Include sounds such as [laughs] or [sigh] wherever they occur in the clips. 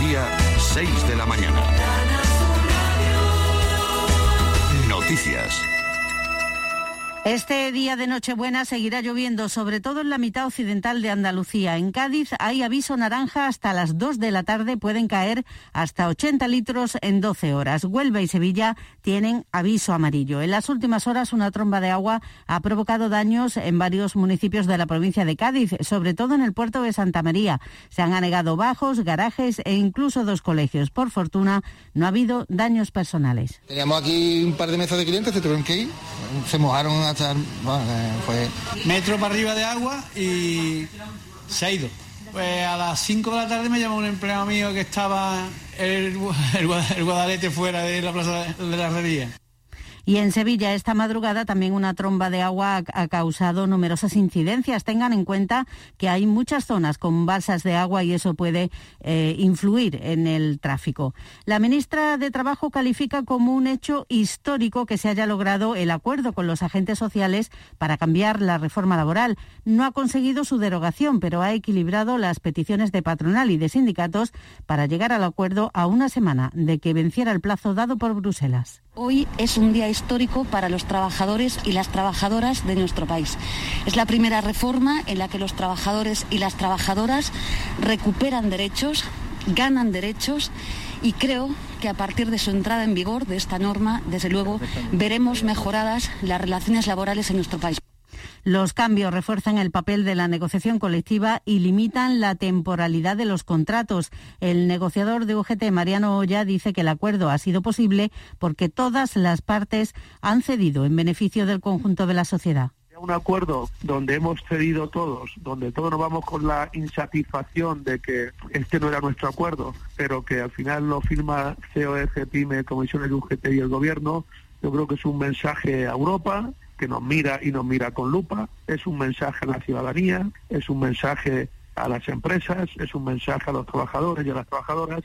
Andalucía, 6 de la mañana. Noticias. Este día de Nochebuena seguirá lloviendo, sobre todo en la mitad occidental de Andalucía. En Cádiz hay aviso naranja hasta las 2 de la tarde, pueden caer hasta 80 litros en 12 horas. Huelva y Sevilla tienen aviso amarillo. En las últimas horas una tromba de agua ha provocado daños en varios municipios de la provincia de Cádiz, sobre todo en el puerto de Santa María. Se han anegado bajos, garajes e incluso dos colegios. Por fortuna no ha habido daños personales. Teníamos aquí un par de mesas de clientes, que se mojaron fue... Metro para arriba de agua y se ha ido. Pues a las 5 de la tarde me llamó un empleado mío que estaba el, [laughs] el, Guadalete fuera de la plaza de la Herrería. Y en Sevilla esta madrugada también una tromba de agua ha causado numerosas incidencias. Tengan en cuenta que hay muchas zonas con balsas de agua y eso puede eh, influir en el tráfico. La ministra de Trabajo califica como un hecho histórico que se haya logrado el acuerdo con los agentes sociales para cambiar la reforma laboral. No ha conseguido su derogación, pero ha equilibrado las peticiones de patronal y de sindicatos para llegar al acuerdo a una semana de que venciera el plazo dado por Bruselas. Hoy es un día histórico para los trabajadores y las trabajadoras de nuestro país. Es la primera reforma en la que los trabajadores y las trabajadoras recuperan derechos, ganan derechos y creo que a partir de su entrada en vigor de esta norma, desde luego, veremos mejoradas las relaciones laborales en nuestro país. Los cambios refuerzan el papel de la negociación colectiva y limitan la temporalidad de los contratos. El negociador de UGT, Mariano Olla, dice que el acuerdo ha sido posible porque todas las partes han cedido en beneficio del conjunto de la sociedad un acuerdo donde hemos cedido todos, donde todos nos vamos con la insatisfacción de que este no era nuestro acuerdo, pero que al final lo firma COF, PYME, Comisiones de UGT y el Gobierno, yo creo que es un mensaje a Europa, que nos mira y nos mira con lupa, es un mensaje a la ciudadanía, es un mensaje a las empresas, es un mensaje a los trabajadores y a las trabajadoras.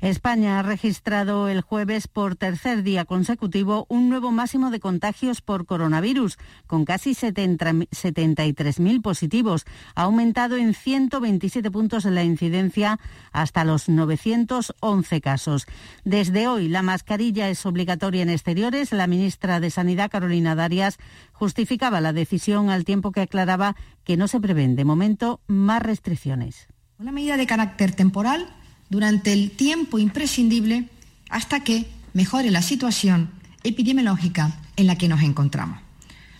España ha registrado el jueves por tercer día consecutivo un nuevo máximo de contagios por coronavirus, con casi 73.000 positivos. Ha aumentado en 127 puntos la incidencia hasta los 911 casos. Desde hoy la mascarilla es obligatoria en exteriores. La ministra de Sanidad, Carolina Darias, justificaba la decisión al tiempo que aclaraba que no se prevén de momento más restricciones. Una medida de carácter temporal durante el tiempo imprescindible hasta que mejore la situación epidemiológica en la que nos encontramos.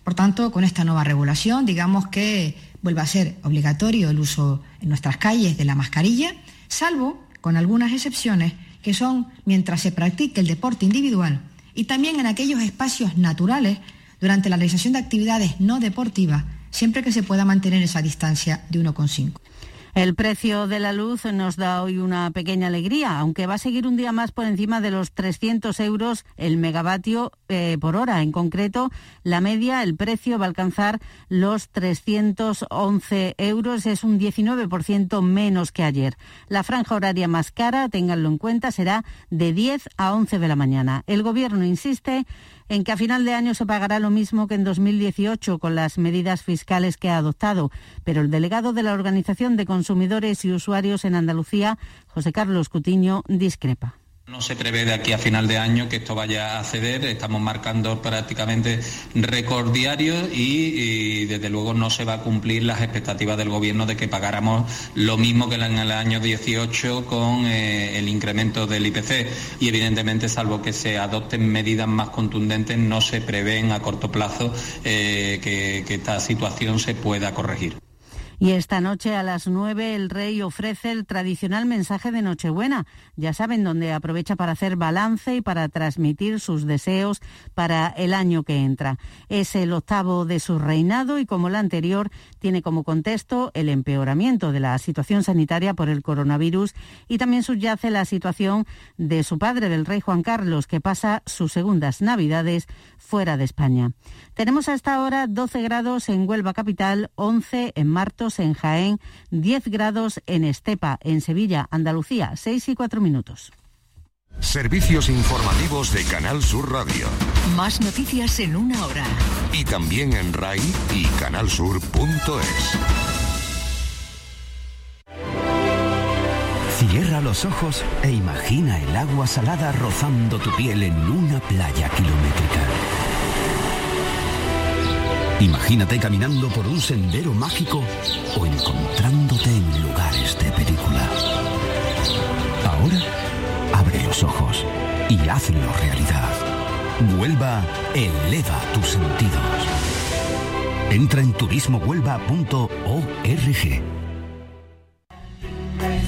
Por tanto, con esta nueva regulación, digamos que vuelva a ser obligatorio el uso en nuestras calles de la mascarilla, salvo con algunas excepciones que son mientras se practique el deporte individual y también en aquellos espacios naturales durante la realización de actividades no deportivas, siempre que se pueda mantener esa distancia de 1,5. El precio de la luz nos da hoy una pequeña alegría, aunque va a seguir un día más por encima de los 300 euros el megavatio eh, por hora. En concreto, la media, el precio va a alcanzar los 311 euros, es un 19% menos que ayer. La franja horaria más cara, ténganlo en cuenta, será de 10 a 11 de la mañana. El Gobierno insiste en que a final de año se pagará lo mismo que en 2018 con las medidas fiscales que ha adoptado. Pero el delegado de la Organización de Consumidores y Usuarios en Andalucía, José Carlos Cutiño, discrepa. No se prevé de aquí a final de año que esto vaya a ceder, estamos marcando prácticamente récord diario y, desde luego no se va a cumplir las expectativas del Gobierno de que pagáramos lo mismo que en el año 18 con eh, el incremento del IPC y evidentemente salvo que se adopten medidas más contundentes no se prevén a corto plazo eh, que esta situación se pueda corregir. Y esta noche a las 9 el rey ofrece el tradicional mensaje de Nochebuena. Ya saben, donde aprovecha para hacer balance y para transmitir sus deseos para el año que entra. Es el octavo de su reinado y como el anterior tiene como contexto el empeoramiento de la situación sanitaria por el coronavirus y también subyace la situación de su padre, del rey Juan Carlos, que pasa sus segundas navidades fuera de España. Tenemos hasta ahora 12 grados en Huelva Capital, 11 en Martos, en Jaén, 10 grados en Estepa, en Sevilla, Andalucía, 6 y 4 minutos. Servicios informativos de Canal Sur Radio. Más noticias en una hora. Y también en RAI y canalsur.es. Cierra los ojos e imagina el agua salada rozando tu piel en una playa kilométrica. Imagínate caminando por un sendero mágico o encontrándote en lugares de película. Ahora, abre los ojos y hazlo realidad. Huelva eleva tus sentidos. Entra en turismohuelva.org.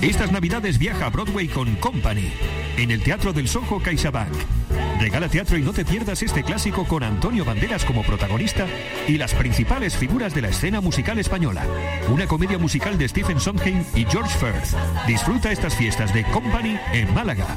Estas navidades viaja a Broadway con Company, en el Teatro del Soho CaixaBank. Regala teatro y no te pierdas este clásico con Antonio Banderas como protagonista y las principales figuras de la escena musical española. Una comedia musical de Stephen Sondheim y George Firth. Disfruta estas fiestas de Company en Málaga.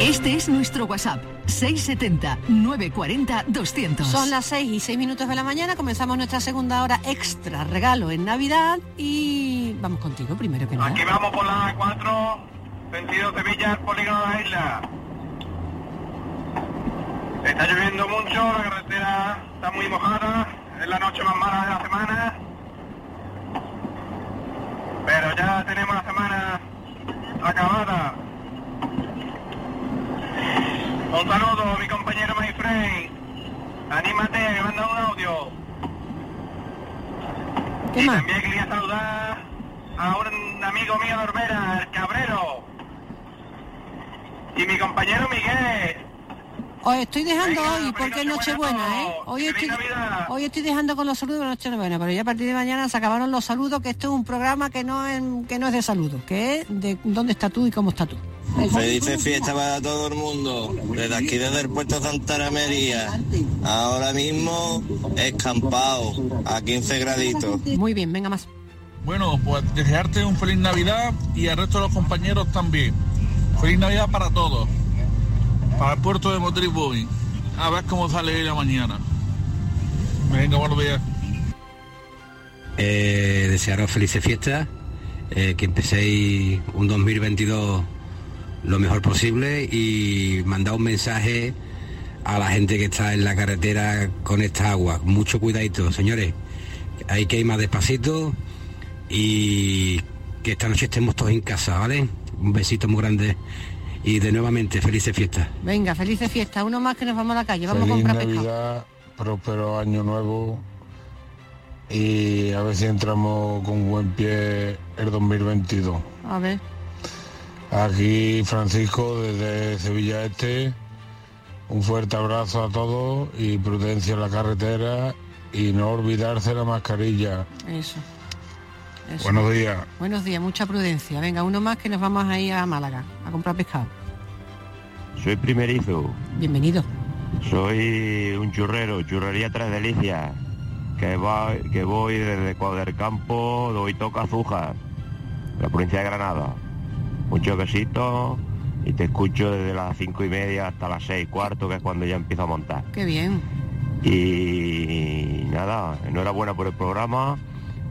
Este es nuestro WhatsApp, 670-940-200. Son las 6 y 6 minutos de la mañana, comenzamos nuestra segunda hora extra regalo en Navidad y vamos contigo primero que nada. Aquí vamos por la A4, sentido Sevilla, polígono de la isla. Está lloviendo mucho, la carretera está muy mojada, es la noche más mala de la semana. Pero ya tenemos la semana acabada. Un saludo, mi compañero Mayfrey. Anímate, me manda un audio. ¿Qué y más? también quería saludar a un amigo mío de Orbera, el Cabrero. Y mi compañero Miguel. Os estoy dejando hoy porque es Nochebuena, ¿eh? Hoy estoy, hoy estoy dejando con los saludos de Nochebuena, pero ya a partir de mañana se acabaron los saludos, que esto es un programa que no es, que no es de saludos, que es de dónde está tú y cómo está tú. Felices fiesta para todo el mundo. Desde aquí, desde el puerto Santa María. Ahora mismo escampado a 15 graditos. Muy bien, venga más. Bueno, pues desearte un feliz Navidad y al resto de los compañeros también. Feliz Navidad para todos. Para el puerto de Motribuy. A ver cómo sale la mañana. Venga, buenos días. Eh, desearos felices fiestas, eh, que empecéis un 2022 lo mejor posible y mandar un mensaje a la gente que está en la carretera con esta agua. Mucho cuidadito, señores. Hay que ir más despacito y que esta noche estemos todos en casa, ¿vale? Un besito muy grande y de nuevamente felices fiestas. Venga, felices fiestas. Uno más que nos vamos a la calle, vamos a Feliz comprar pescado. Navidad, próspero año nuevo y a ver si entramos con buen pie el 2022. A ver. Aquí Francisco desde Sevilla Este, un fuerte abrazo a todos y prudencia en la carretera y no olvidarse la mascarilla. Eso. Eso. Buenos días. Buenos días, mucha prudencia. Venga, uno más que nos vamos a ir a Málaga a comprar pescado. Soy primerizo, Bienvenido. soy un churrero, churrería Tres Delicias, que, va, que voy desde Cuadricampo, doy toca Azuja, la provincia de Granada. Mucho quesito y te escucho desde las cinco y media hasta las seis y cuarto, que es cuando ya empiezo a montar. Qué bien. Y nada, enhorabuena por el programa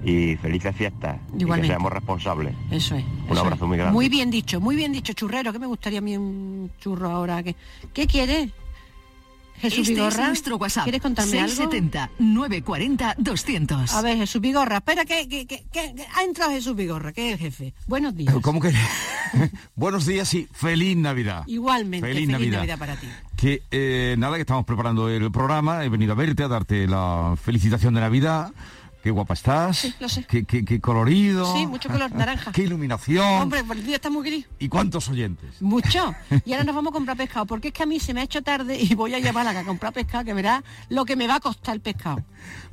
y felices fiestas. Y que Igualmente. seamos responsables. Eso es. Un eso abrazo es. muy grande. Muy bien dicho, muy bien dicho, churrero, que me gustaría a mí un churro ahora. que ¿Qué quieres? Jesús Este es nuestro WhatsApp. ¿Quieres contarme algo? 670-940-200. A ver, Jesús Vigorra, espera que, que- que- que- que ha entrado Jesús Vigorra, que es el jefe. Buenos días. [laughs] ¿Cómo que? [laughs] Buenos días y feliz Navidad. Igualmente, Feliz feliz, Navidad. Navidad. para ti. Que eh, nada, que estamos preparando el programa, he venido a verte, a darte la felicitación de Navidad. Qué guapa estás. Sí, lo sé. Qué, qué- qué colorido. Sí, mucho [laughs] color naranja. Qué iluminación. Hombre, por el día está muy gris. ¿Y cuántos oyentes? Mucho. [laughs] Y ahora nos vamos a comprar pescado, porque es que a mí se me ha hecho tarde y voy a llevar a comprar pescado, que verás lo que me va a costar el pescado.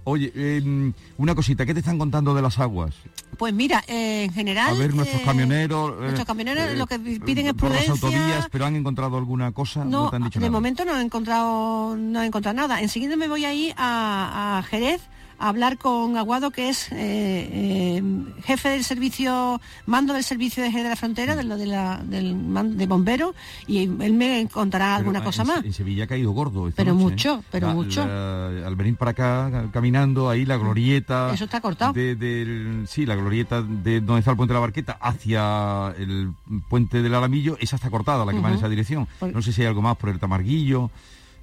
Oye, eh, una cosita, ¿qué te están contando de las aguas? Pues mira, eh, en general... A ver, nuestros eh, camioneros... nuestros camioneros eh, lo que piden es por las autovías, pero han encontrado alguna cosa, no, No, te han dicho de nada. momento no he encontrado no he encontrado nada. Enseguida me voy a ir a, a Jerez a hablar con Aguado, que es eh, eh, jefe del servicio, mando del servicio de, de la frontera, de lo de, la, del man- de bomberos, y él me contará alguna cosa en, más. En Sevilla ha caído gordo. esta Pero noche, mucho, ¿eh? pero La- mucho. la- al venir para acá ca- caminando ahí la glorieta. Eso está cortado. de- sí, la glorieta de donde está el puente de la Barqueta hacia el puente del Alamillo, esa está cortada, la que va en esa dirección. No sé si hay algo más por el Tamarguillo.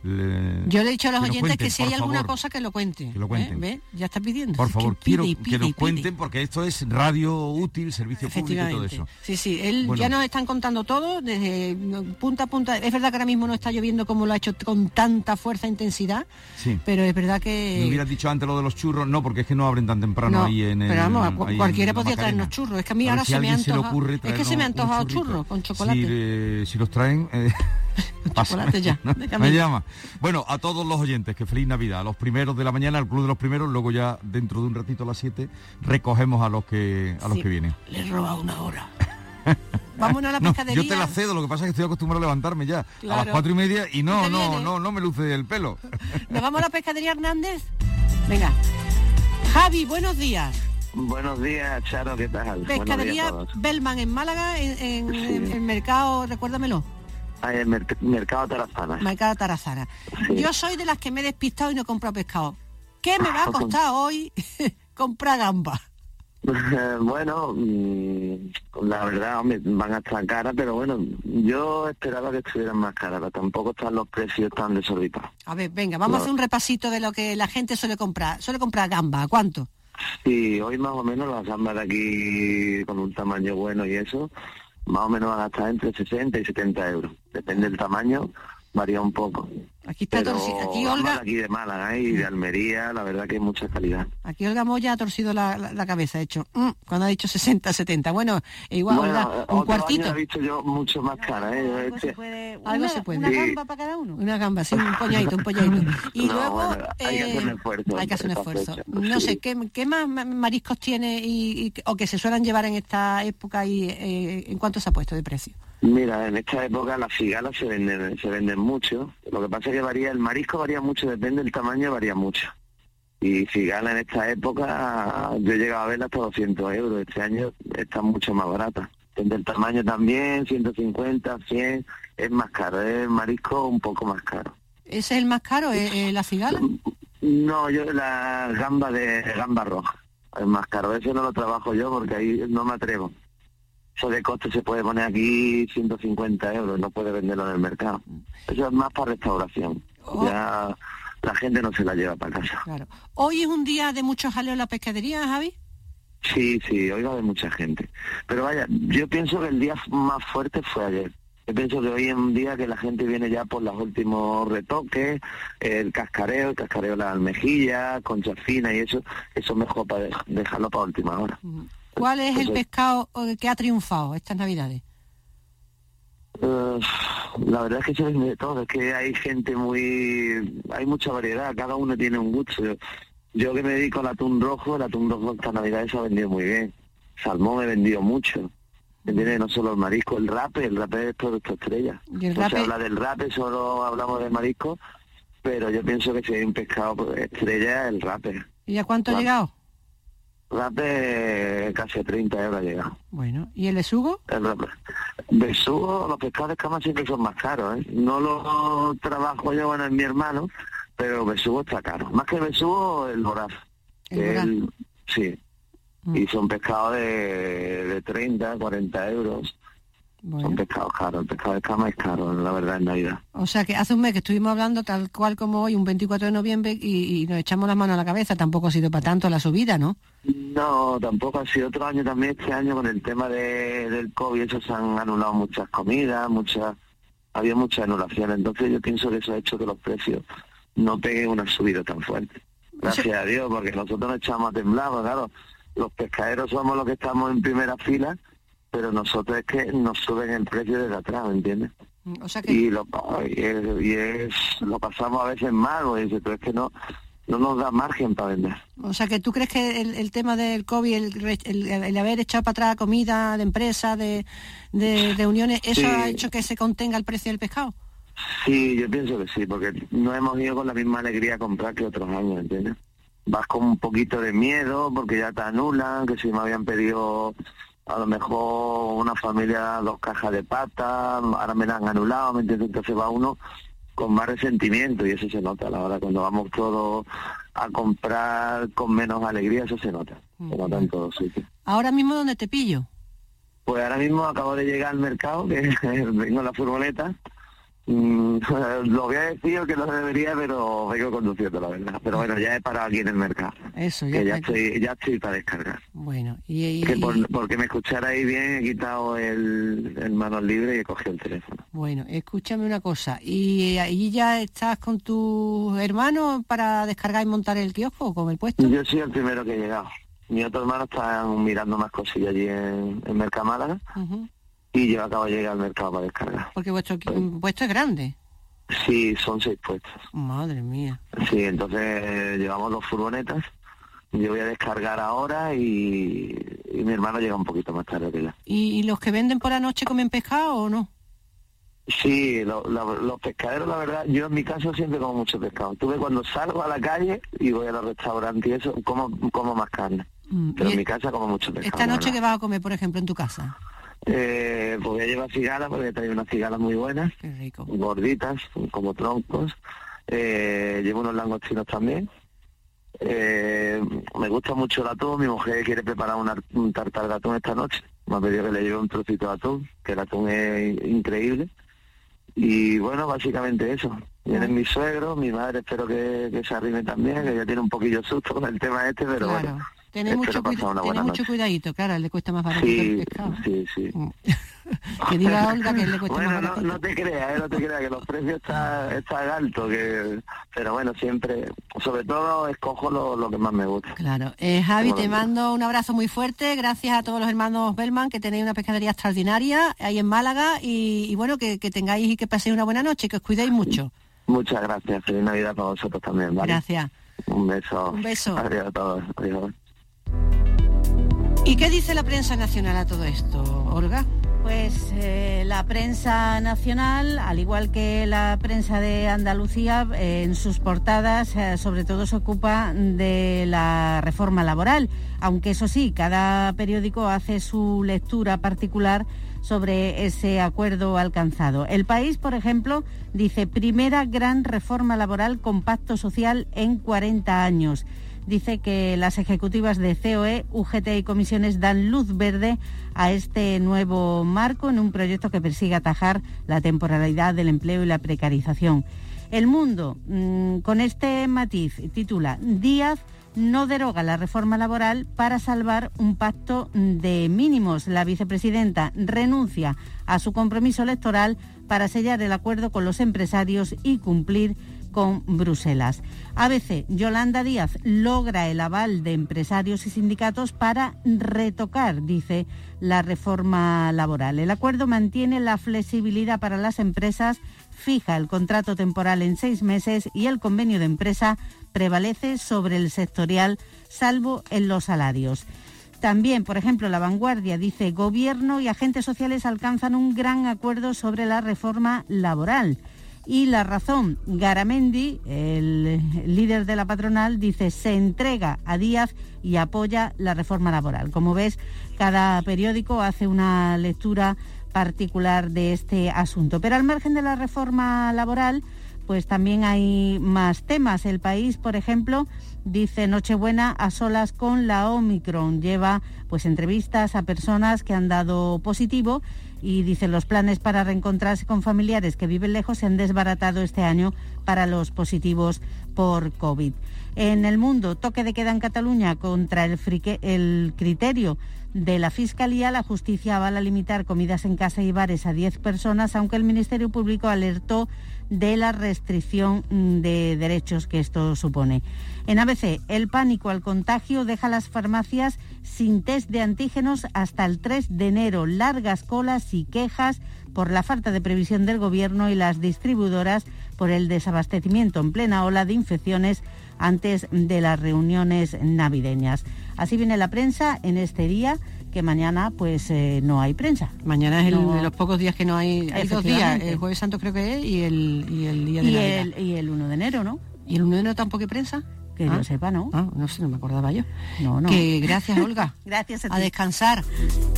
Le- Yo le he dicho a los que oyentes cuenten, que si hay alguna cosa que lo cuente. Que lo cuenten. ¿Ve? Ya está pidiendo. Por que favor, pide quiero y que pide nos pide. cuenten porque esto es radio útil, servicio público y todo eso. Sí, sí, él Bueno. ya nos están contando todo, desde punta a punta. Es verdad que ahora mismo no está lloviendo como lo ha hecho con tanta fuerza e intensidad, Sí. pero es verdad Me que... hubieras dicho antes lo de los churros, no, porque es que no abren tan temprano No, ahí en el. pero vamos, en cualquiera podría traernos churros. Es que a mí A ahora si se me ocurre es que se me ha traernos antojado churros con chocolate. Si, eh, si los traen, eh. [laughs] Chocolate ya, [laughs] me llama. Bueno, a todos los oyentes, que feliz Navidad. A los primeros de la mañana, al club de los primeros, luego ya dentro de un ratito a las 7 recogemos a los que a los Sí. que vienen. Le he robado una hora. [laughs] Vámonos a la No, pescadería. yo te la cedo, lo que pasa es que estoy acostumbrado a levantarme ya a las cuatro y media y no, ¿Te no, viene? no, no me luce el pelo. ¿Nos vamos a la pescadería Hernández? Venga. Javi, buenos días. Buenos días, Charo, ¿qué tal? Pescadería. Bellman en Málaga, en, en- en el mercado, recuérdamelo, el merc- mercado Tarazana. mercado Tarazana. Yo soy de las que me he despistado y no he comprado pescado. ¿Qué me va a [laughs] costar hoy [laughs] comprar gamba? [laughs] bueno, mm, la verdad, hombre, van a estar caras, pero bueno, yo esperaba que estuvieran más caras, pero tampoco están los precios tan desorbitados. A ver, venga, vamos a hacer un repasito de lo que la gente suele comprar. Suele comprar gamba, ¿a cuánto? Sí, hoy más o menos las gambas de aquí con un tamaño bueno y eso, más o menos van a estar entre 60 y 70 euros. Depende del tamaño, varía un poco. Aquí está Pero torci- aquí Olga, de aquí de Málaga ¿eh? y de Almería, la verdad que hay mucha calidad. aquí Olga Moya ha torcido la, la- la cabeza, ha hecho, mm, cuando ha dicho 60, 70. Bueno, igual, bueno, Olga, un otro cuartito. año he visto yo mucho más cara, ¿eh? Este- Algo se puede. una Sí. gamba para cada uno. Una gamba, sí, un polladito, un polladito. [laughs] Y No, luego bueno, hay que hacer un eh, esfuerzo hay que hacer un esfuerzo. fecha, No sí. sé, ¿qué, qué más ma- mariscos tiene y, y- o que se suelen llevar en esta época y eh, en cuánto se ha puesto de precio? Mira, en esta época las cigalas se venden, se venden mucho. Lo que pasa es que varía, el marisco varía mucho, depende del tamaño, varía mucho. Y cigala en esta época, yo he llegado a verla hasta 200 euros. Este año está mucho más barata. Depende del tamaño también, 150, 100, es más caro. Es el marisco un poco más caro. ¿Ese es el más caro, eh, eh, la cigala? No, yo la gamba de gamba roja es más caro. Eso no lo trabajo yo porque ahí no me atrevo. Eso de coste se puede poner aquí 150 euros, no puede venderlo en el mercado. Eso es más para restauración. Ya la gente no se la lleva para casa. Claro. Hoy es un día de mucho jaleo en la pescadería, Javi. Sí, sí, hoy va a haber mucha gente. Pero vaya, yo pienso que el día más fuerte fue ayer. Yo pienso que hoy es un día que la gente viene ya por los últimos retoques, el cascareo, el cascareo de las almejillas, concha fina y eso, eso mejor para dej- dejarlo para última hora. ¿Cuál es el pescado que ha triunfado estas navidades? La verdad es que se vende de todo, es que hay gente muy... hay mucha variedad, cada uno tiene un gusto. Yo, yo que me dedico al atún rojo, el atún rojo esta Navidad se ha vendido muy bien. Salmón he vendido mucho. ¿Me entiendes? No solo el marisco, el rape, el rape es producto estrella. Y el no se habla del rape, solo hablamos de marisco, pero yo pienso que si hay un pescado estrella, el rape. ¿Y a cuánto ha llegado? Rape casi a 30 euros ha llegado. Bueno, ¿y el besugo? El. Besugo, los pescados de escama siempre son más caros, ¿eh? No lo trabajo yo, bueno, es mi hermano, pero el besugo está caro. Más que el besugo, el voraz. El el- sí. Y son pescados de, de 30, 40 euros. Son pescados caros. El pescado de escama es caro, la verdad, en Navidad. O sea que hace un mes que estuvimos hablando tal cual como hoy, un 24 de noviembre, y, y nos echamos las manos a la cabeza. Tampoco ha sido para tanto la subida, ¿no? No, tampoco ha sido otro año también. Este año con el tema de, del COVID, eso se han anulado muchas comidas, muchas, había muchas anulaciones. Entonces yo pienso que eso ha hecho que los precios no peguen una subida tan fuerte. Gracias a Dios, porque nosotros nos echamos a temblar, claro, los pescaderos somos los que estamos en primera fila, pero nosotros es que nos suben el precio desde atrás, ¿me entiendes? O sea que Y lo, y es, y es- lo pasamos a veces mal, dice, pero es que no, no nos da margen para vender. O sea que tú crees que el, el tema del COVID, el, el- el haber echado para atrás comida de empresa, de, de reuniones, ¿eso Sí. ha hecho que se contenga el precio del pescado? Sí, yo pienso que sí, porque no hemos ido con la misma alegría a comprar que otros años, ¿entiendes? vas con un poquito de miedo porque ya te anulan, que si me habían pedido a lo mejor una familia dos cajas de pata, ahora me la han anulado, ¿me entiendes? Entonces va uno con más resentimiento y eso se nota la hora cuando vamos todos a comprar con menos alegría, eso se nota, se nota en todos sitios. Ahora mismo, ¿dónde te pillo? Pues ahora mismo acabo de llegar al mercado, que [laughs] vengo en la furgoneta. Mm, [laughs] lo voy a decir que no debería, pero vengo conduciendo, la verdad. Pero bueno, ya he parado aquí en el mercado. Eso, ya, que ya estoy, ya estoy para descargar. Bueno, y, y- Que por- porque me escucharais bien, he quitado el, el manos libre y he cogido el teléfono. bueno, escúchame una cosa. ¿Y ahí ya estás con tus hermanos para descargar y montar el kiosco o con el puesto? Yo soy el primero que he llegado. Mi otro hermano está mirando más cosillas allí en, en Merca Málaga Ujú. Y yo acabo de llegar al mercado para descargar. Porque vuestro puesto es grande. Sí, son seis puestos. Madre mía. Sí, entonces eh, llevamos dos furgonetas. Yo voy a descargar ahora y, y mi hermano llega un poquito más tarde que yo. ¿Y, los que venden por la noche comen pescado o no? Sí, lo- lo- los pescaderos, la verdad, yo en mi caso siempre como mucho pescado. Tuve cuando salgo a la calle y voy a los restaurantes y eso, como, como más carne. Pero en mi casa como mucho pescado. Esta la noche que vas a comer, por ejemplo, en tu casa. Eh, pues voy a llevar cigalas porque traído unas cigalas muy buenas, gorditas, como troncos. Eh, llevo unos langostinos también. Eh, me gusta mucho el atún. Mi mujer quiere preparar una- un tartar de atún esta noche. Me ha pedido que le lleve un trocito de atún, que el atún es increíble. Y bueno, básicamente eso. Vienen mis suegros, mi madre espero que, que se arrime también, que ya tiene un poquillo susto con el tema este, pero Claro. bueno. Espero mucho, cuida- buena mucho cuidadito, claro, le cuesta más barato el Sí, pescado. sí, sí. [laughs] Que diga Olga que le cuesta Bueno, más no, barato. no te creas, eh, no te creas que los precios están están altos, que, pero bueno, siempre, sobre todo escojo lo, lo que más me gusta. Claro. Eh, Javi, Como te mando un abrazo muy fuerte. Gracias a todos los hermanos Bellman, que tenéis una pescadería extraordinaria ahí en Málaga. Y, y bueno, que, que tengáis y que paséis una buena noche, que os cuidéis mucho. Muchas gracias, feliz Navidad para vosotros también, ¿vale? Gracias. Un beso. Un beso. Adiós a todos. Adiós. ¿Y qué dice la prensa nacional a todo esto, Olga? Pues eh, la prensa nacional, al igual que la prensa de Andalucía, en sus portadas eh, sobre todo se ocupa de la reforma laboral, aunque eso sí, cada periódico hace su lectura particular sobre ese acuerdo alcanzado. El país, por ejemplo, dice primera gran reforma laboral con pacto social en 40 años. Dice que las ejecutivas de COE, UGT y comisiones dan luz verde a este nuevo marco en un proyecto que persigue atajar la temporalidad del empleo y la precarización. El mundo, mm, con este matiz, titula Díaz no deroga la reforma laboral para salvar un pacto de mínimos. La vicepresidenta renuncia a su compromiso electoral para sellar el acuerdo con los empresarios y cumplir con Bruselas. ABC, Yolanda Díaz logra el aval de empresarios y sindicatos para retocar, dice, la reforma laboral. El acuerdo mantiene la flexibilidad para las empresas, fija el contrato temporal en seis meses y el convenio de empresa prevalece sobre el sectorial, salvo en los salarios. También, por ejemplo, La Vanguardia dice, Gobierno y agentes sociales alcanzan un gran acuerdo sobre la reforma laboral. Y la razón, Garamendi, el líder de la patronal, dice, se entrega a Díaz y apoya la reforma laboral. Como ves, cada periódico hace una lectura particular de este asunto. Pero al margen de la reforma laboral, pues también hay más temas. El país, por ejemplo, dice Nochebuena a solas con la Omicron. Lleva pues entrevistas a personas que han dado positivo y dice los planes para reencontrarse con familiares que viven lejos se han desbaratado este año para los positivos por COVID. En el mundo, toque de queda en Cataluña contra el, criterio de la Fiscalía, la justicia avala limitar comidas en casa y bares a 10 personas, aunque el Ministerio Público alertó de la restricción de derechos que esto supone. En ABC, el pánico al contagio deja las farmacias sin test de antígenos hasta el 3 de enero. Largas colas y quejas por la falta de previsión del Gobierno y las distribuidoras por el desabastecimiento en plena ola de infecciones antes de las reuniones navideñas. Así viene la prensa en este día que mañana pues eh, no hay prensa. Mañana es el No. de los pocos días que no hay. Hay dos días, el Jueves Santo creo que es y el, y el día de Y Navidad. el, y el 1 de enero, ¿no? ¿Y el 1 de enero tampoco hay prensa? Que Ah. yo sepa, ¿no? Ah, no sé, no me acordaba yo. No, no. Que gracias, Olga. [laughs] Gracias a descansar.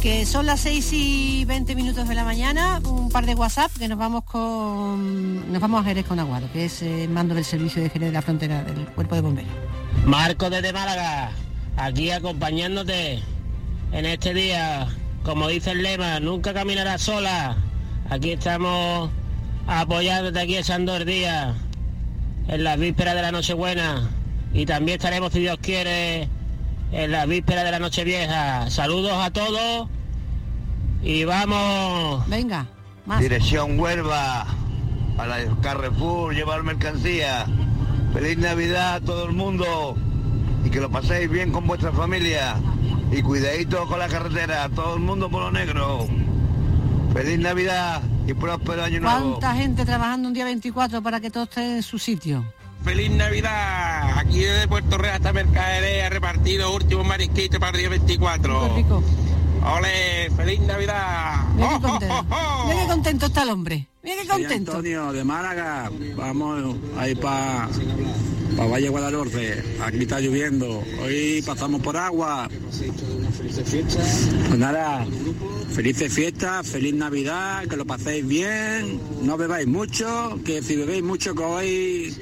Que son las 6 y 20 minutos de la mañana, un par de WhatsApp que nos vamos con nos vamos a Jerez con Aguado, que es eh, mando del servicio de Jerez de la frontera del cuerpo de bomberos. Marco desde Málaga, aquí acompañándote en este día, como dice el lema, nunca caminarás sola. Aquí estamos apoyándote aquí echando el día en las vísperas de la Nochebuena y también estaremos, si Dios quiere, en las vísperas de la Nochevieja. Saludos a todos y vamos. Venga, Dirección Huelva, a la Carrefour, llevar mercancía. Feliz Navidad a todo el mundo y que lo paséis bien con vuestra familia. Y cuidadito con la carretera, todo el mundo por lo negro. Feliz Navidad y próspero año nuevo. ¿Cuánta gente trabajando un día 24 para que todo esté en su sitio? Feliz Navidad. Aquí desde Puerto Real hasta Mercadería repartido último marisquito para el día 24. Qué rico. Ole, feliz Navidad. Mira qué contento. Mira qué contento está el hombre. Mira qué Soy contento. Antonio de Málaga, vamos ahí para pa Valle Guadalhorce, aquí está lloviendo, hoy pasamos por agua. Pues nada, felices fiestas, feliz Navidad, que lo paséis bien, no bebáis mucho, que si bebéis mucho cogéis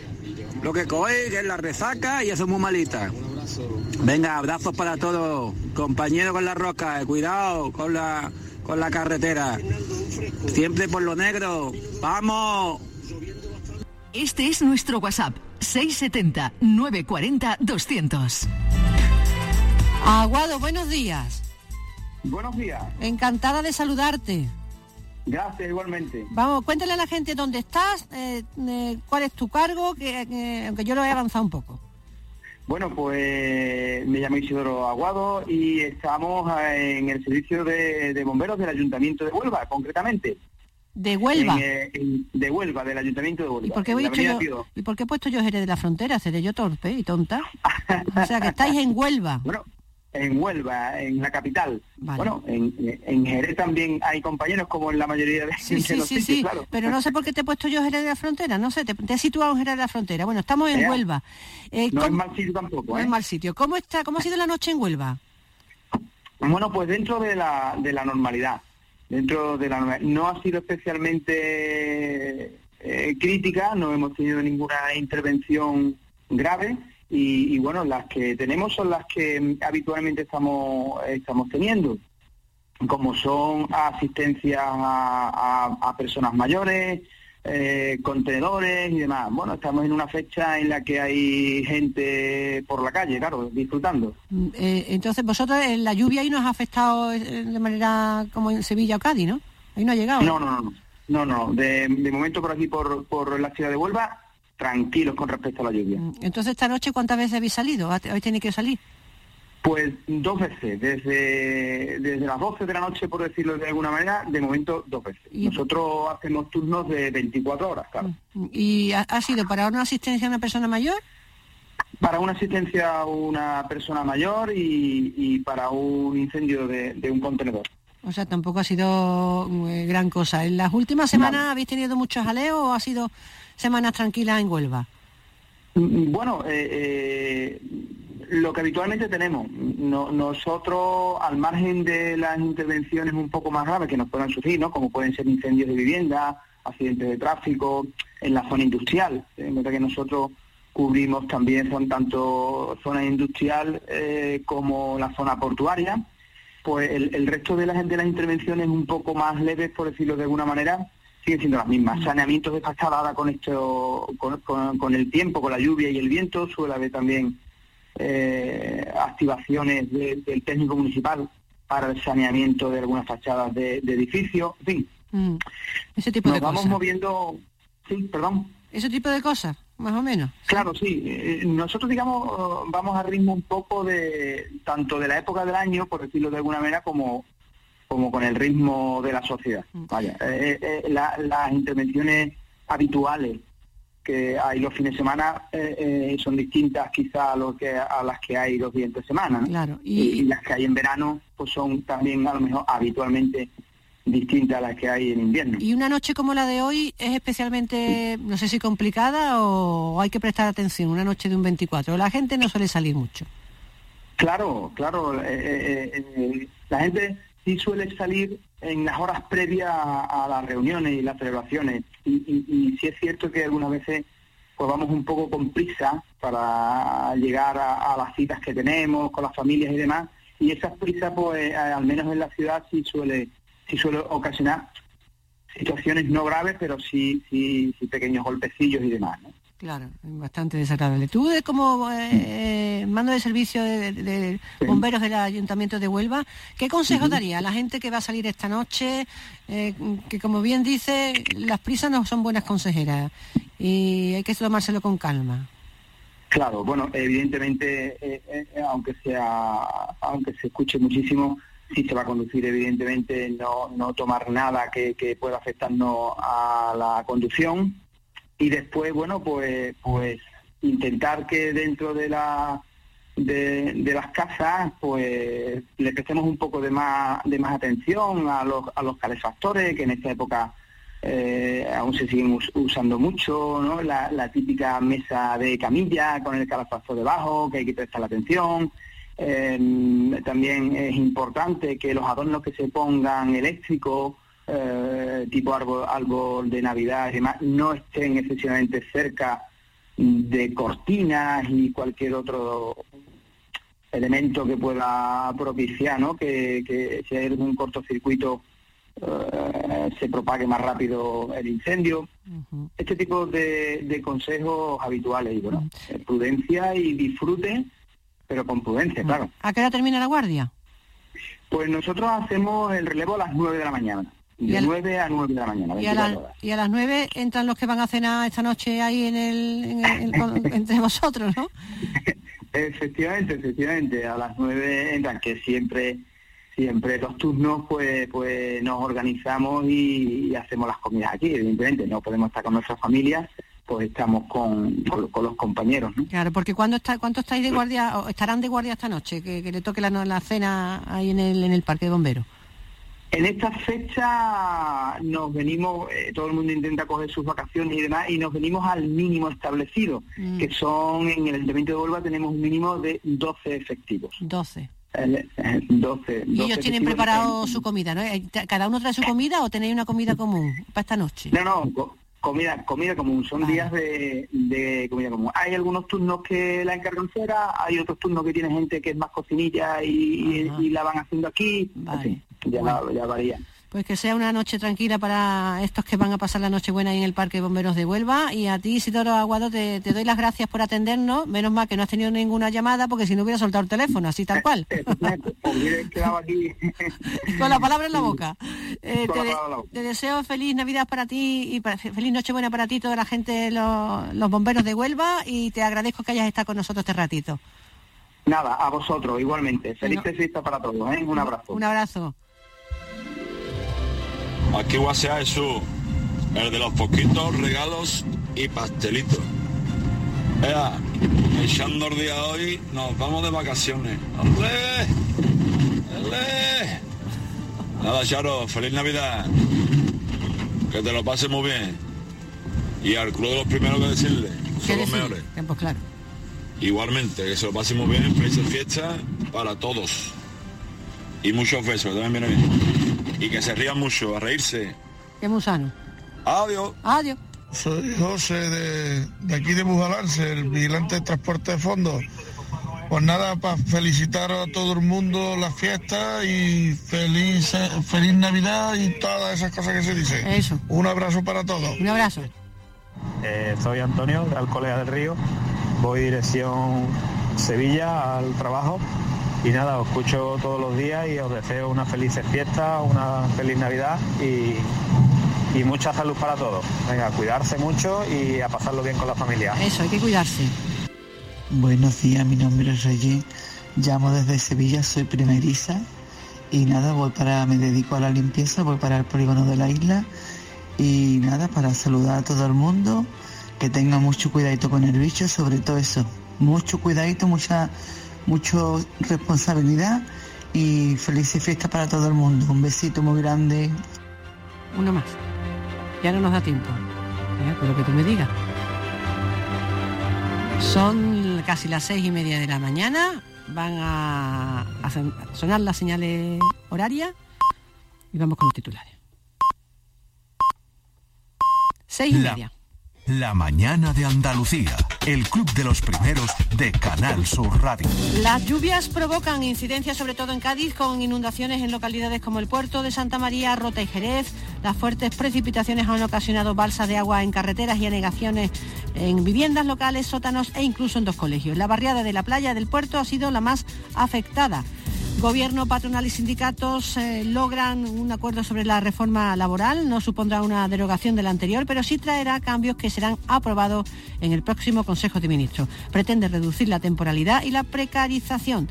lo que cogéis, que es la resaca y eso es muy malita. Venga, abrazos para todos, compañeros con la roca, eh, cuidado con la con la carretera. Siempre por lo negro. ¡Vamos! Este es nuestro WhatsApp, 670-940-200. Aguado, buenos días. Buenos días. Encantada de saludarte. Gracias igualmente. Vamos, cuéntale a la gente dónde estás, eh, eh, cuál es tu cargo, que, que- aunque yo lo he avanzado un poco. Bueno, pues me llamo Isidoro Aguado y estamos eh, en el servicio de, de bomberos del Ayuntamiento de Huelva, concretamente. De Huelva. En, eh, en- de Huelva, del Ayuntamiento de Huelva. ¿Y por qué he dicho yo. ¿Y por qué he puesto yo Jerez de la Frontera? ¿Seré yo torpe y tonta? o sea, que estáis en Huelva. [laughs] Bueno, en Huelva, en la capital. Vale. Bueno, en, en Jerez también hay compañeros como en la mayoría de, Sí, [laughs] de sí, los sí, sitios, sí, claro. pero no sé por qué te he puesto yo Jerez de la Frontera, no sé, te, te he situado en Jerez de la Frontera. Bueno, estamos en. Huelva. Eh, No es ¿cómo- mal sitio tampoco, no ¿eh? es mal sitio. ¿Cómo está, cómo ha sido la noche en Huelva? Bueno, pues dentro de la, de la normalidad, dentro de la no ha sido especialmente eh, crítica, no hemos tenido ninguna intervención grave y, bueno, las que tenemos son las que habitualmente estamos estamos teniendo, como son asistencia a personas mayores, eh, contenedores y demás. Bueno, estamos en una fecha en la que hay gente por la calle, claro, disfrutando. Mm, eh, entonces, vosotros, eh, la lluvia ahí nos ha afectado eh, de manera como en Sevilla o Cádiz, ¿no? Ahí no ha llegado. No, no, no, no. No. De, de momento por aquí, por, por la ciudad de Huelva, tranquilos con respecto a la lluvia. Entonces, esta noche, ¿cuántas veces habéis salido? ¿Hoy tenéis que salir? Pues dos veces, desde, desde las 12 de la noche, por decirlo de alguna manera, de momento dos veces. Nosotros hacemos turnos de 24 horas, claro. ¿Y ha, sido para una asistencia a una persona mayor? Para una asistencia a una persona mayor y, y para un incendio de, de un contenedor. O sea, tampoco ha sido eh, gran cosa. ¿En las últimas semanas habéis tenido muchos jaleos o ha sido semanas tranquilas en Huelva? Mm, Bueno, eh, eh, lo que habitualmente tenemos. No- nosotros, al margen de las intervenciones un poco más graves que nos puedan surgir, ¿no? como pueden ser incendios de vivienda, accidentes de tráfico, en la zona industrial, en verdad que nosotros cubrimos también son tanto zona industrial eh, como la zona portuaria, pues el, el resto de las, de las intervenciones un poco más leves, por decirlo de alguna manera, siguen siendo las mismas. Saneamientos de fachada ahora con esto, con, con- con el tiempo, con la lluvia y el viento, suele haber también eh, activaciones de- del técnico municipal para el saneamiento de algunas fachadas de, de edificios, en fin. Mm, Ese tipo Nos de vamos cosas. moviendo, sí, perdón. Ese tipo de cosas, más o menos. Claro, sí. Eh, Nosotros, digamos, vamos a ritmo un poco de tanto de la época del año, por decirlo de alguna manera, como como con el ritmo de la sociedad. Vaya, eh, eh, la- las intervenciones habituales que hay los fines de semana eh, eh, son distintas quizá a lo que a las que hay los días de semana. ¿no? Claro. Y, y las que hay en verano pues son también a lo mejor habitualmente distinta a la que hay en invierno. ¿Y una noche como la de hoy es especialmente, no sé si complicada o hay que prestar atención, una noche de un 24? La gente no suele salir mucho. Claro, claro. eh, eh, eh, la gente sí suele salir en las horas previas a, a las reuniones y las celebraciones. Y, y, y sí es cierto que algunas veces pues vamos un poco con prisa para llegar a, las citas que tenemos con las familias y demás. Y esas prisas, pues eh, al menos en la ciudad sí suele, sí suele ocasionar situaciones no graves, pero sí, sí, sí pequeños golpecillos y demás. Claro, bastante desagradable. Tú de como eh, mando de servicio de, de- de bomberos del Ayuntamiento de Huelva, ¿qué consejo daría a la gente que va a salir esta noche? Eh, que como bien dice, las prisas no son buenas consejeras y hay que tomárselo con calma. Claro, bueno, evidentemente, eh, eh, aunque sea, aunque se escuche muchísimo, sí se va a conducir, evidentemente, no, no tomar nada que, que pueda afectarnos a la conducción y después, bueno, pues, pues intentar que dentro de la de, las casas, pues le prestemos un poco de más de más atención a los a los calefactores que en esta época eh, aún se siguen us- usando mucho, ¿no? La, la típica mesa de camilla con el calefactor debajo, que hay que prestar atención. Eh, también es importante que los adornos que se pongan eléctricos, eh, tipo árbol, árbol de Navidad y demás, no estén excesivamente cerca de cortinas y cualquier otro elemento que pueda propiciar ¿no? que, que si hay algún cortocircuito eh, se propague más rápido el incendio. Este tipo de, de consejos habituales y bueno, eh, prudencia y disfrute, pero con prudencia, claro. ¿A qué hora termina la guardia? Pues nosotros hacemos el relevo a las 9 de la mañana, de a la- 9 a 9 de la mañana, Y a, 24 la- horas. y a las nueve entran los que van a cenar esta noche ahí en el, en el- con- [laughs] entre vosotros, ¿no? Efectivamente, efectivamente, a las 9 entran, que siempre siempre los turnos pues pues nos organizamos y, y hacemos las comidas aquí, evidentemente, no podemos estar con nuestras familias, pues estamos con, con, con los compañeros, ¿no? Claro, porque cuando está, ¿cuánto estáis de guardia, o estarán de guardia esta noche, que, que le toque la, la cena ahí en el, en el parque de bomberos? En esta fecha nos venimos, eh, todo el mundo intenta coger sus vacaciones y demás, y nos venimos al mínimo establecido, Mm. que son, en el Ayuntamiento de Huelva tenemos un mínimo de 12 efectivos. 12. El- el 12, Y 12 ellos tienen preparado su comida, ¿no? Eh, ¿Cada uno trae su comida o tenéis una comida común para esta noche? No, no, co- comida, comida común, son días de, de comida común. Hay algunos turnos que la encargan fuera, hay otros turnos que tiene gente que es más cocinilla y, y la van haciendo aquí, fin, ya, ya varía. Pues que sea una noche tranquila para estos que van a pasar la noche buena ahí en el Parque Bomberos de Huelva. Y a ti, Isidoro Aguado, te, te doy las gracias por atendernos. Menos mal que no has tenido ninguna llamada, porque si no hubiera soltado el teléfono, así tal cual. [laughs] [laughs] Aquí Con la palabra en la boca. Eh, te, de- palabra en la boca. te deseo feliz Navidad para ti y para- feliz Nochebuena para ti, toda la gente, los, los bomberos de Huelva. Y te agradezco que hayas estado con nosotros este ratito. Nada, a vosotros igualmente. Felices fiestas para todos, ¿eh? Un abrazo. Un abrazo. Aquí Guasea Jesús, el de los poquitos regalos y pastelitos. Ea, echando el día hoy, nos vamos de vacaciones. ¡Hombre! ¡Ole! Nada, Charo, feliz Navidad. Que te lo pases muy bien. Y al club de los primeros que decirle, ¿Qué son los mejores. Eh, Pues claro. Igualmente, que se lo pasen muy bien, felices fiestas para todos. Y muchos besos, también viene bien. Y que se rían mucho, a reírse. Qué musano. Adiós. Adiós. Soy José de, de aquí de Bujalance, el vigilante de transporte de fondos. Pues nada, para felicitar a todo el mundo las fiestas y feliz, feliz Navidad y todas esas cosas que se dicen. Eso. Un abrazo para todos. Un abrazo. Eh, soy Antonio, de Alcolea del Río. Voy dirección Sevilla al trabajo. Y nada, os escucho todos los días y os deseo una feliz fiesta, una feliz Navidad y, y mucha salud para todos. Venga, cuidarse mucho y a pasarlo bien con la familia. Eso, hay que cuidarse. Buenos días, mi nombre es Reyes, llamo desde Sevilla, soy primeriza y nada, voy para, me dedico a la limpieza, voy para el polígono de la isla y nada, para saludar a todo el mundo, que tenga mucho cuidadito con el bicho, sobre todo eso, mucho cuidadito, mucha, mucho responsabilidad y felices fiestas para todo el mundo. Un besito muy grande. Uno más. Ya no nos da tiempo. Pues lo que tú me digas. Son casi las seis y media de la mañana. Van a, a sonar las señales horarias y vamos con los titulares. Seis y La- media. La mañana de Andalucía, el club de los primeros de Canal Sur Radio. Las lluvias provocan incidencias sobre todo en Cádiz con inundaciones en localidades como el puerto de Santa María, Rota y Jerez. Las fuertes precipitaciones han ocasionado balsas de agua en carreteras y anegaciones en viviendas locales, sótanos e incluso en dos colegios. La barriada de la playa del puerto ha sido la más afectada. Gobierno, patronal y sindicatos eh, logran un acuerdo sobre la reforma laboral. No supondrá una derogación de la anterior, pero sí traerá cambios que serán aprobados en el próximo Consejo de Ministros. Pretende reducir la temporalidad y la precarización.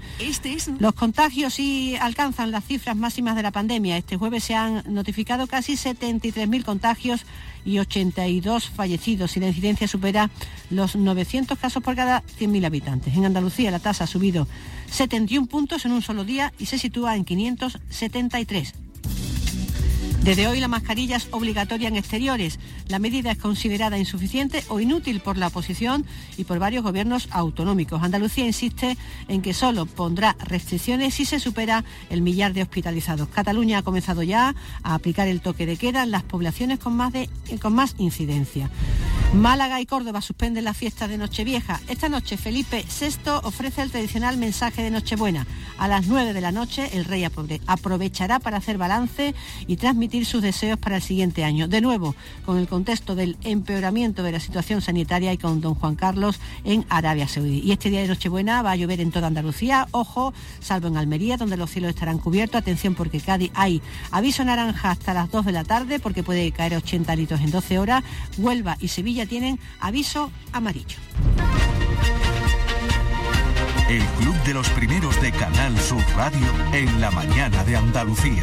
Los contagios sí alcanzan las cifras máximas de la pandemia. Este jueves se han notificado casi 73.000 contagios y 82 fallecidos y la incidencia supera los 900 casos por cada 100.000 habitantes. En Andalucía la tasa ha subido 71 puntos en un solo día y se sitúa en 573. Desde hoy la mascarilla es obligatoria en exteriores. La medida es considerada insuficiente o inútil por la oposición y por varios gobiernos autonómicos. Andalucía insiste en que solo pondrá restricciones si se supera el millar de hospitalizados. Cataluña ha comenzado ya a aplicar el toque de queda en las poblaciones con más, de- con más incidencia. Málaga y Córdoba suspenden la fiesta de Nochevieja. Esta noche Felipe VI ofrece el tradicional mensaje de Nochebuena. A las 9 de la noche el rey aprove- aprovechará para hacer balance y transmitir sus deseos para el siguiente año. De nuevo, con el contexto del empeoramiento de la situación sanitaria y con don Juan Carlos en Arabia Saudí. Y este día de Nochebuena va a llover en toda Andalucía. Ojo, salvo en Almería, donde los cielos estarán cubiertos. Atención porque Cádiz hay aviso naranja hasta las 2 de la tarde porque puede caer 80 litros en 12 horas. Huelva y Sevilla tienen aviso amarillo. El club de los primeros de Canal Sur Radio en la mañana de Andalucía.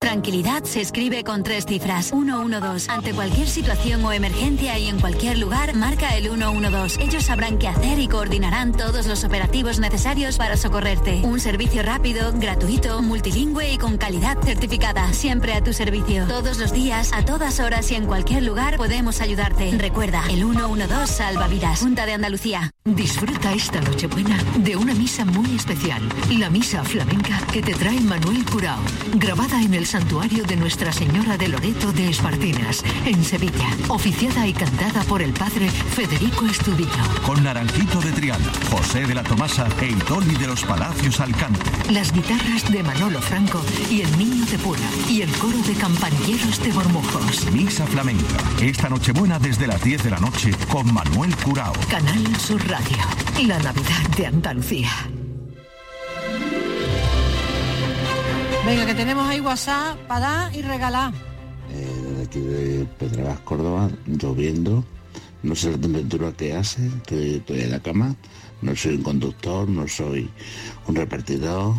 Tranquilidad se escribe con tres cifras. 112. Ante cualquier situación o emergencia y en cualquier lugar, marca el 112. Ellos sabrán qué hacer y coordinarán todos los operativos necesarios para socorrerte. Un servicio rápido, gratuito, multilingüe y con calidad certificada. Siempre a tu servicio. Todos los días, a todas horas y en cualquier lugar podemos ayudarte. Recuerda, el 112 salva vidas. Junta de Andalucía. Disfruta esta Nochebuena de una misa muy especial, la misa flamenca que te trae Manuel Curao, grabada en el santuario de Nuestra Señora de Loreto de Espartinas, en Sevilla, oficiada y cantada por el padre Federico Estudillo. Con Naranjito de Triana, José de la Tomasa e Itoli de los Palacios Alcante. Las guitarras de Manolo Franco y el Niño de Pura y el coro de campanilleros de Bormujos. Misa Flamenca. Esta Nochebuena desde las 10 de la noche con Manuel Curao. Canal Sur Radio, la Navidad de Andalucía. Venga, que tenemos ahí WhatsApp para dar y regalar. de aquí de Pedrabas, Córdoba, lloviendo. No sé la temperatura que hace, estoy, en la cama. No soy un conductor, no soy un repartidor,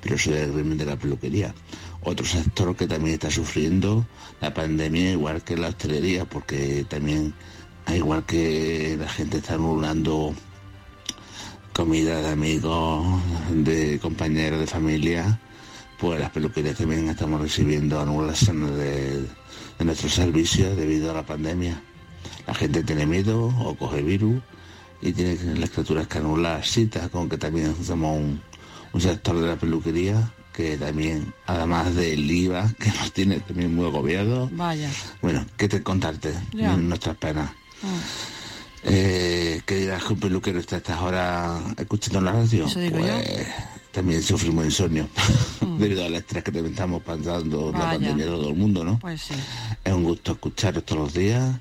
pero soy del gremio de la peluquería. Otro sector que también está sufriendo la pandemia, igual que la hostelería, porque también, igual que la gente está anulando comida de amigos, de compañeros, de familia, pues las peluquerías también estamos recibiendo anulaciones de, de nuestros servicios debido a la pandemia. La gente tiene miedo o coge virus y tiene que- las criaturas que anular citas, con que también somos un, un sector de la peluquería que también, además del IVA, [laughs] que nos tiene también muy agobiados, Vaya. bueno, ¿qué te contarte? Nuestras penas. Eh, que dirás que un peluquero está a estas horas escuchando la radio. Eso digo yo. También sufrimos insomnio [laughs] [laughs] debido al estrés que también estamos pasando la Mm. Pandemia todo el mundo, ¿no? Pues sí. Es un gusto escucharos todos los días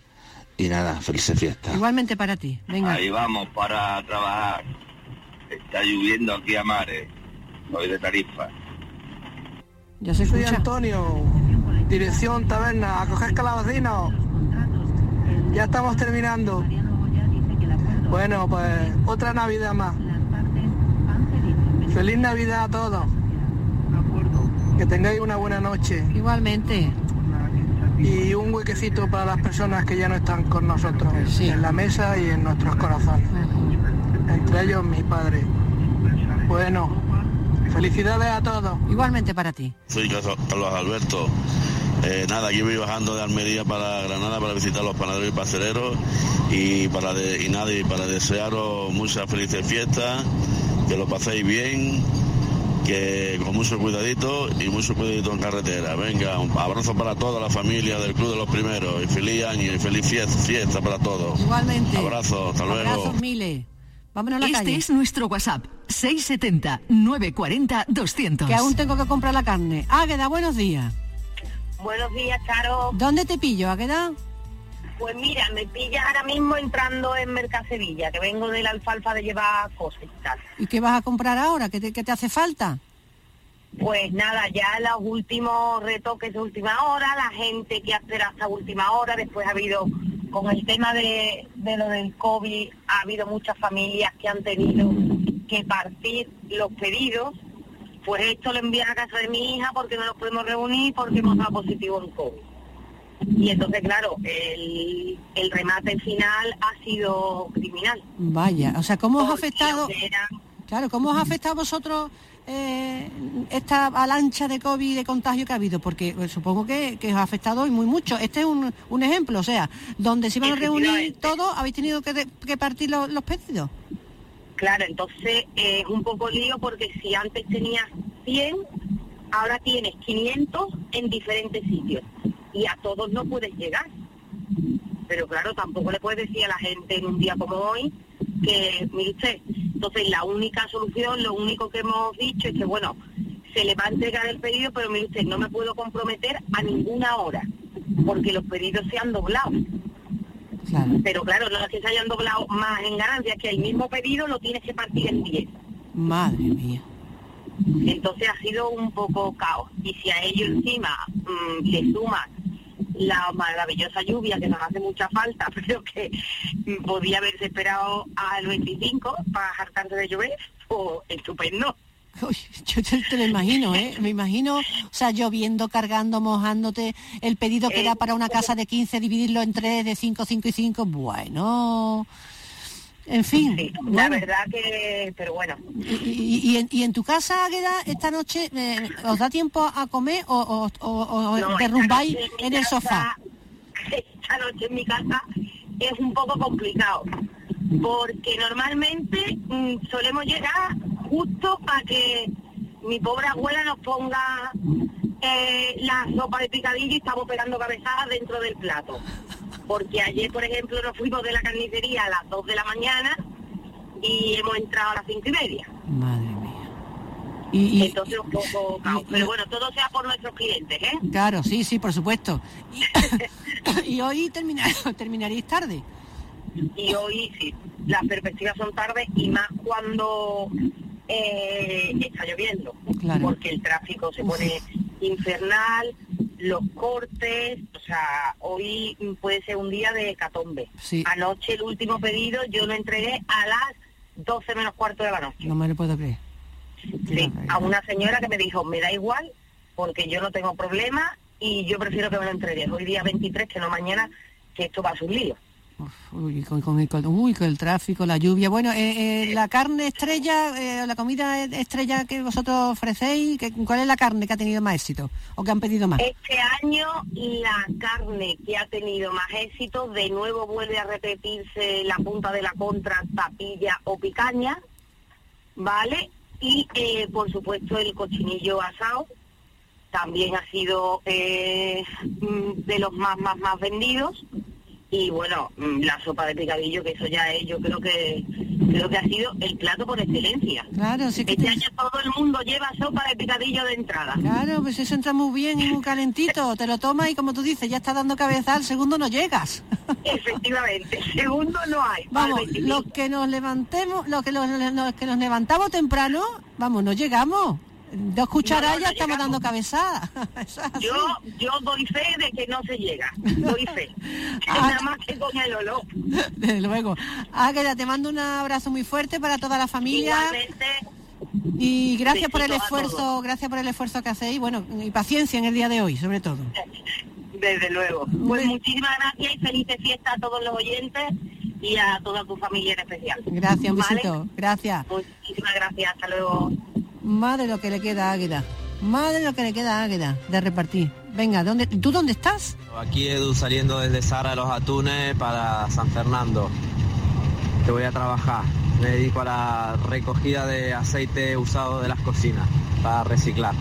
y nada, felices fiestas. Igualmente para ti. Venga. Ahí vamos para trabajar. Está lloviendo aquí a mares. Hoy de tarifa. Ya se Soy escucha. Antonio, dirección taberna, a coger calabacino. Ya estamos terminando. Bueno, pues otra Navidad más. Feliz Navidad a todos. Que tengáis una buena noche. Igualmente. Y un huequecito para las personas que ya no están con nosotros en la mesa y en nuestros corazones. Entre ellos mi padre. Bueno, felicidades a todos. Igualmente para ti. Soy Carlos Carlos Alberto. Eh, nada, aquí voy bajando de Almería para Granada para visitar los panaderos y pasteleros y para de- y nada y para desearos muchas felices fiestas, que lo paséis bien, que con mucho cuidadito y mucho cuidadito en carretera. Venga, un abrazo para toda la familia del Club de los Primeros y feliz año y feliz fiesta, fiesta para todos. Igualmente. Abrazo, hasta luego. Abrazos miles. Vámonos a la Este calle. es nuestro WhatsApp, 670-940-200. Que aún tengo que comprar la carne. Águeda, buenos días. Buenos días, Charo. ¿Dónde te pillo, Águeda? Pues mira, me pillas ahora mismo entrando en Mercasevilla, que vengo de la alfalfa de llevar cosas y tal. ¿Y qué vas a comprar ahora? ¿Qué te, qué te hace falta? Pues nada, ya los últimos retoques de última hora, la gente que espera hasta última hora, después ha habido, con el tema de, de lo del COVID, ha habido muchas familias que han tenido que partir los pedidos, pues esto lo envían a casa de mi hija porque no nos podemos reunir porque hemos dado positivo en COVID. Y entonces, claro, el, el remate final ha sido criminal. Vaya, o sea, ¿cómo os ha afectado? Claro, ¿cómo os ha afectado a vosotros eh, esta avalancha de COVID de contagio que ha habido? Porque eh, supongo que, que os ha afectado hoy muy mucho. Este es un, un ejemplo, o sea, donde se iban a reunir todos, habéis tenido que, que partir los, los pedidos. Claro, entonces eh, es un poco lío porque si antes tenías 100, ahora tienes 500 en diferentes sitios y a todos no puedes llegar. Pero claro, tampoco le puedes decir a la gente en un día como hoy que, mire usted, entonces la única solución, lo único que hemos dicho es que, bueno, se le va a entregar el pedido, pero mire usted, no me puedo comprometer a ninguna hora, porque los pedidos se han doblado. Pero claro, no es que se hayan doblado más en ganancias, que el mismo pedido lo tienes que partir en 10. Madre mía. Entonces ha sido un poco caos. Y si a ello encima mm, le sumas la maravillosa lluvia que nos hace mucha falta, [laughs] pero que mm, podía haberse esperado al 25 para hartarse de llover, pues estupendo. Uy, yo te, te lo imagino, ¿eh? Me imagino, o sea, lloviendo, cargando, mojándote, el pedido que era para una casa de 15, dividirlo en tres, de 5, 5 y 5, bueno... En fin, La bueno. verdad que, pero bueno. Y, y- y en, y en tu casa, Águeda, esta noche, eh, ¿os da tiempo a comer o, o, o- o No, derrumbáis mi en el casa- sofá? [laughs] Esta noche en mi casa es un poco complicado, porque normalmente mm, solemos llegar justo para que mi pobre abuela nos ponga eh, la sopa de picadillo y estamos pegando cabezadas dentro del plato. Porque ayer, por ejemplo, nos fuimos de la carnicería a las 2 de la mañana y hemos entrado a las cinco y media. Madre mía. Y, Entonces un poco caos. Pero bueno, todo sea por nuestros clientes, ¿eh? claro, sí, sí, por supuesto. Y, [laughs] [coughs] y hoy terminar, [coughs] terminaréis tarde. y hoy sí, las perspectivas son tardes y más cuando eh, está lloviendo, Claro. porque el tráfico se pone infernal, los cortes, o sea, hoy puede ser un día de catombe. Sí. Anoche el último pedido yo lo entregué a las 12 menos cuarto de la noche. No me lo puedo creer. Sí, a una señora que me dijo, me da igual, porque yo no tengo problema y yo prefiero que me lo entregues hoy día 23 que no mañana, que esto va a ser un lío. Uy, con, con el, con- uy, con el tráfico, la lluvia. Bueno, eh, eh, la carne estrella, eh, la comida estrella que vosotros ofrecéis, ¿qué- ¿cuál es la carne que ha tenido más éxito o que han pedido más? Este año la carne que ha tenido más éxito, de nuevo vuelve a repetirse la punta de la contra, tapilla o picaña, ¿vale? Y por supuesto el cochinillo asado también ha sido mm, de los más, más, más vendidos. Y bueno, mm, la sopa de picadillo, que eso ya es, yo creo que creo que ha sido el plato por excelencia. Claro, sí que Este te- año todo el mundo lleva sopa de picadillo de entrada. Claro, pues eso entra muy bien y muy calentito. Te lo tomas y como tú dices, ya está dando cabeza, al segundo no llegas. Efectivamente, [laughs] segundo no hay. Vamos, los que nos levantemos, los que, los, los que nos levantamos temprano, vamos, no llegamos. Dos cucharadas No, no, estamos dando cabezada. [laughs] Yo, yo doy fe de que no se llega, doy fe. [laughs] Nada más que con el olor. Desde luego. Águeda, te mando un abrazo muy fuerte para toda la familia. Igualmente, Y gracias por el esfuerzo, gracias por el esfuerzo que hacéis, bueno, y paciencia en el día de hoy, sobre todo. desde luego. Pues muchísimas gracias y felices fiestas a todos los oyentes y a toda tu familia en especial. Gracias, un ¿Vale? besito. Gracias. Muchísimas gracias, hasta luego. Madre lo que le queda a Águeda. Madre lo que le queda a Águeda de repartir. Venga, ¿dónde, ¿tú dónde estás? Aquí Edu saliendo desde Sara de los Atunes para San Fernando. Que voy a trabajar. Me dedico a la recogida de aceite usado de las cocinas para reciclar.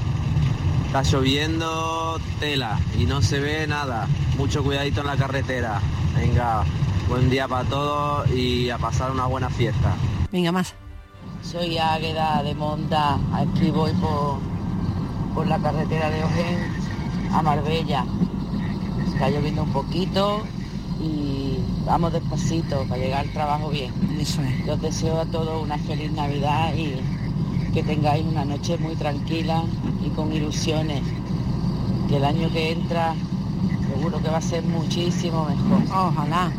Está lloviendo tela y no se ve nada. Mucho cuidadito en la carretera. Venga, buen día para todos y a pasar una buena fiesta. Venga, más. Soy Águeda de Monda, aquí voy por, por la carretera de Ojén a Marbella. Está lloviendo un poquito y vamos despacito para llegar al trabajo bien. Eso es. Yo os deseo a todos una feliz Navidad y que tengáis una noche muy tranquila y con ilusiones. Que el año que entra seguro que va a ser muchísimo mejor. Ojalá.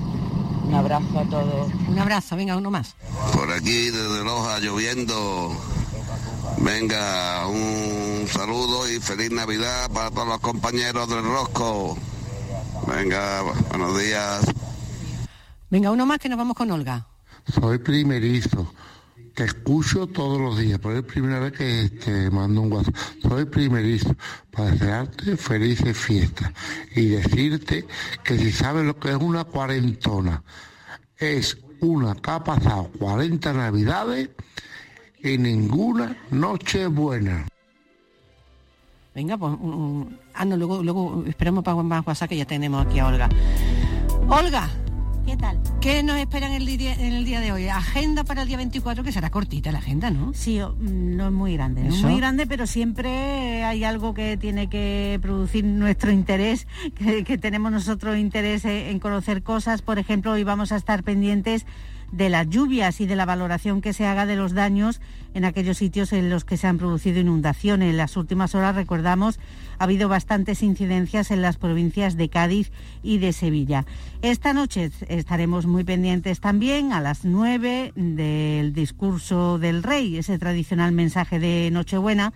Un abrazo a todos. Un abrazo, venga, uno más. Por aquí desde Loja lloviendo. Venga, un saludo y feliz Navidad para todos los compañeros del Rosco. Venga, buenos días. Venga, uno más que nos vamos con Olga. Soy primerizo. Escucho todos los días, pero es la primera vez que te mando un WhatsApp. Soy primerizo para desearte felices fiestas y decirte que si sabes lo que es una cuarentona, es una que ha pasado 40 navidades y ninguna noche buena. Venga, pues, un- ah, luego, luego esperamos para más WhatsApp que ya tenemos aquí a Olga. Olga. ¿Qué tal? ¿Qué nos espera en el, día, en el día de hoy? Agenda para el día 24, que será cortita la agenda, ¿no? Sí, mm, no es muy grande, no es muy grande, pero siempre hay algo que tiene que producir nuestro interés, [laughs] que, que tenemos nosotros interés en conocer cosas. Por ejemplo, hoy vamos a estar pendientes de las lluvias y de la valoración que se haga de los daños en aquellos sitios en los que se han producido inundaciones. En las últimas horas, recordamos, ha habido bastantes incidencias en las provincias de Cádiz y de Sevilla. Esta noche estaremos muy pendientes también a las 9 del discurso del rey, ese tradicional mensaje de Nochebuena,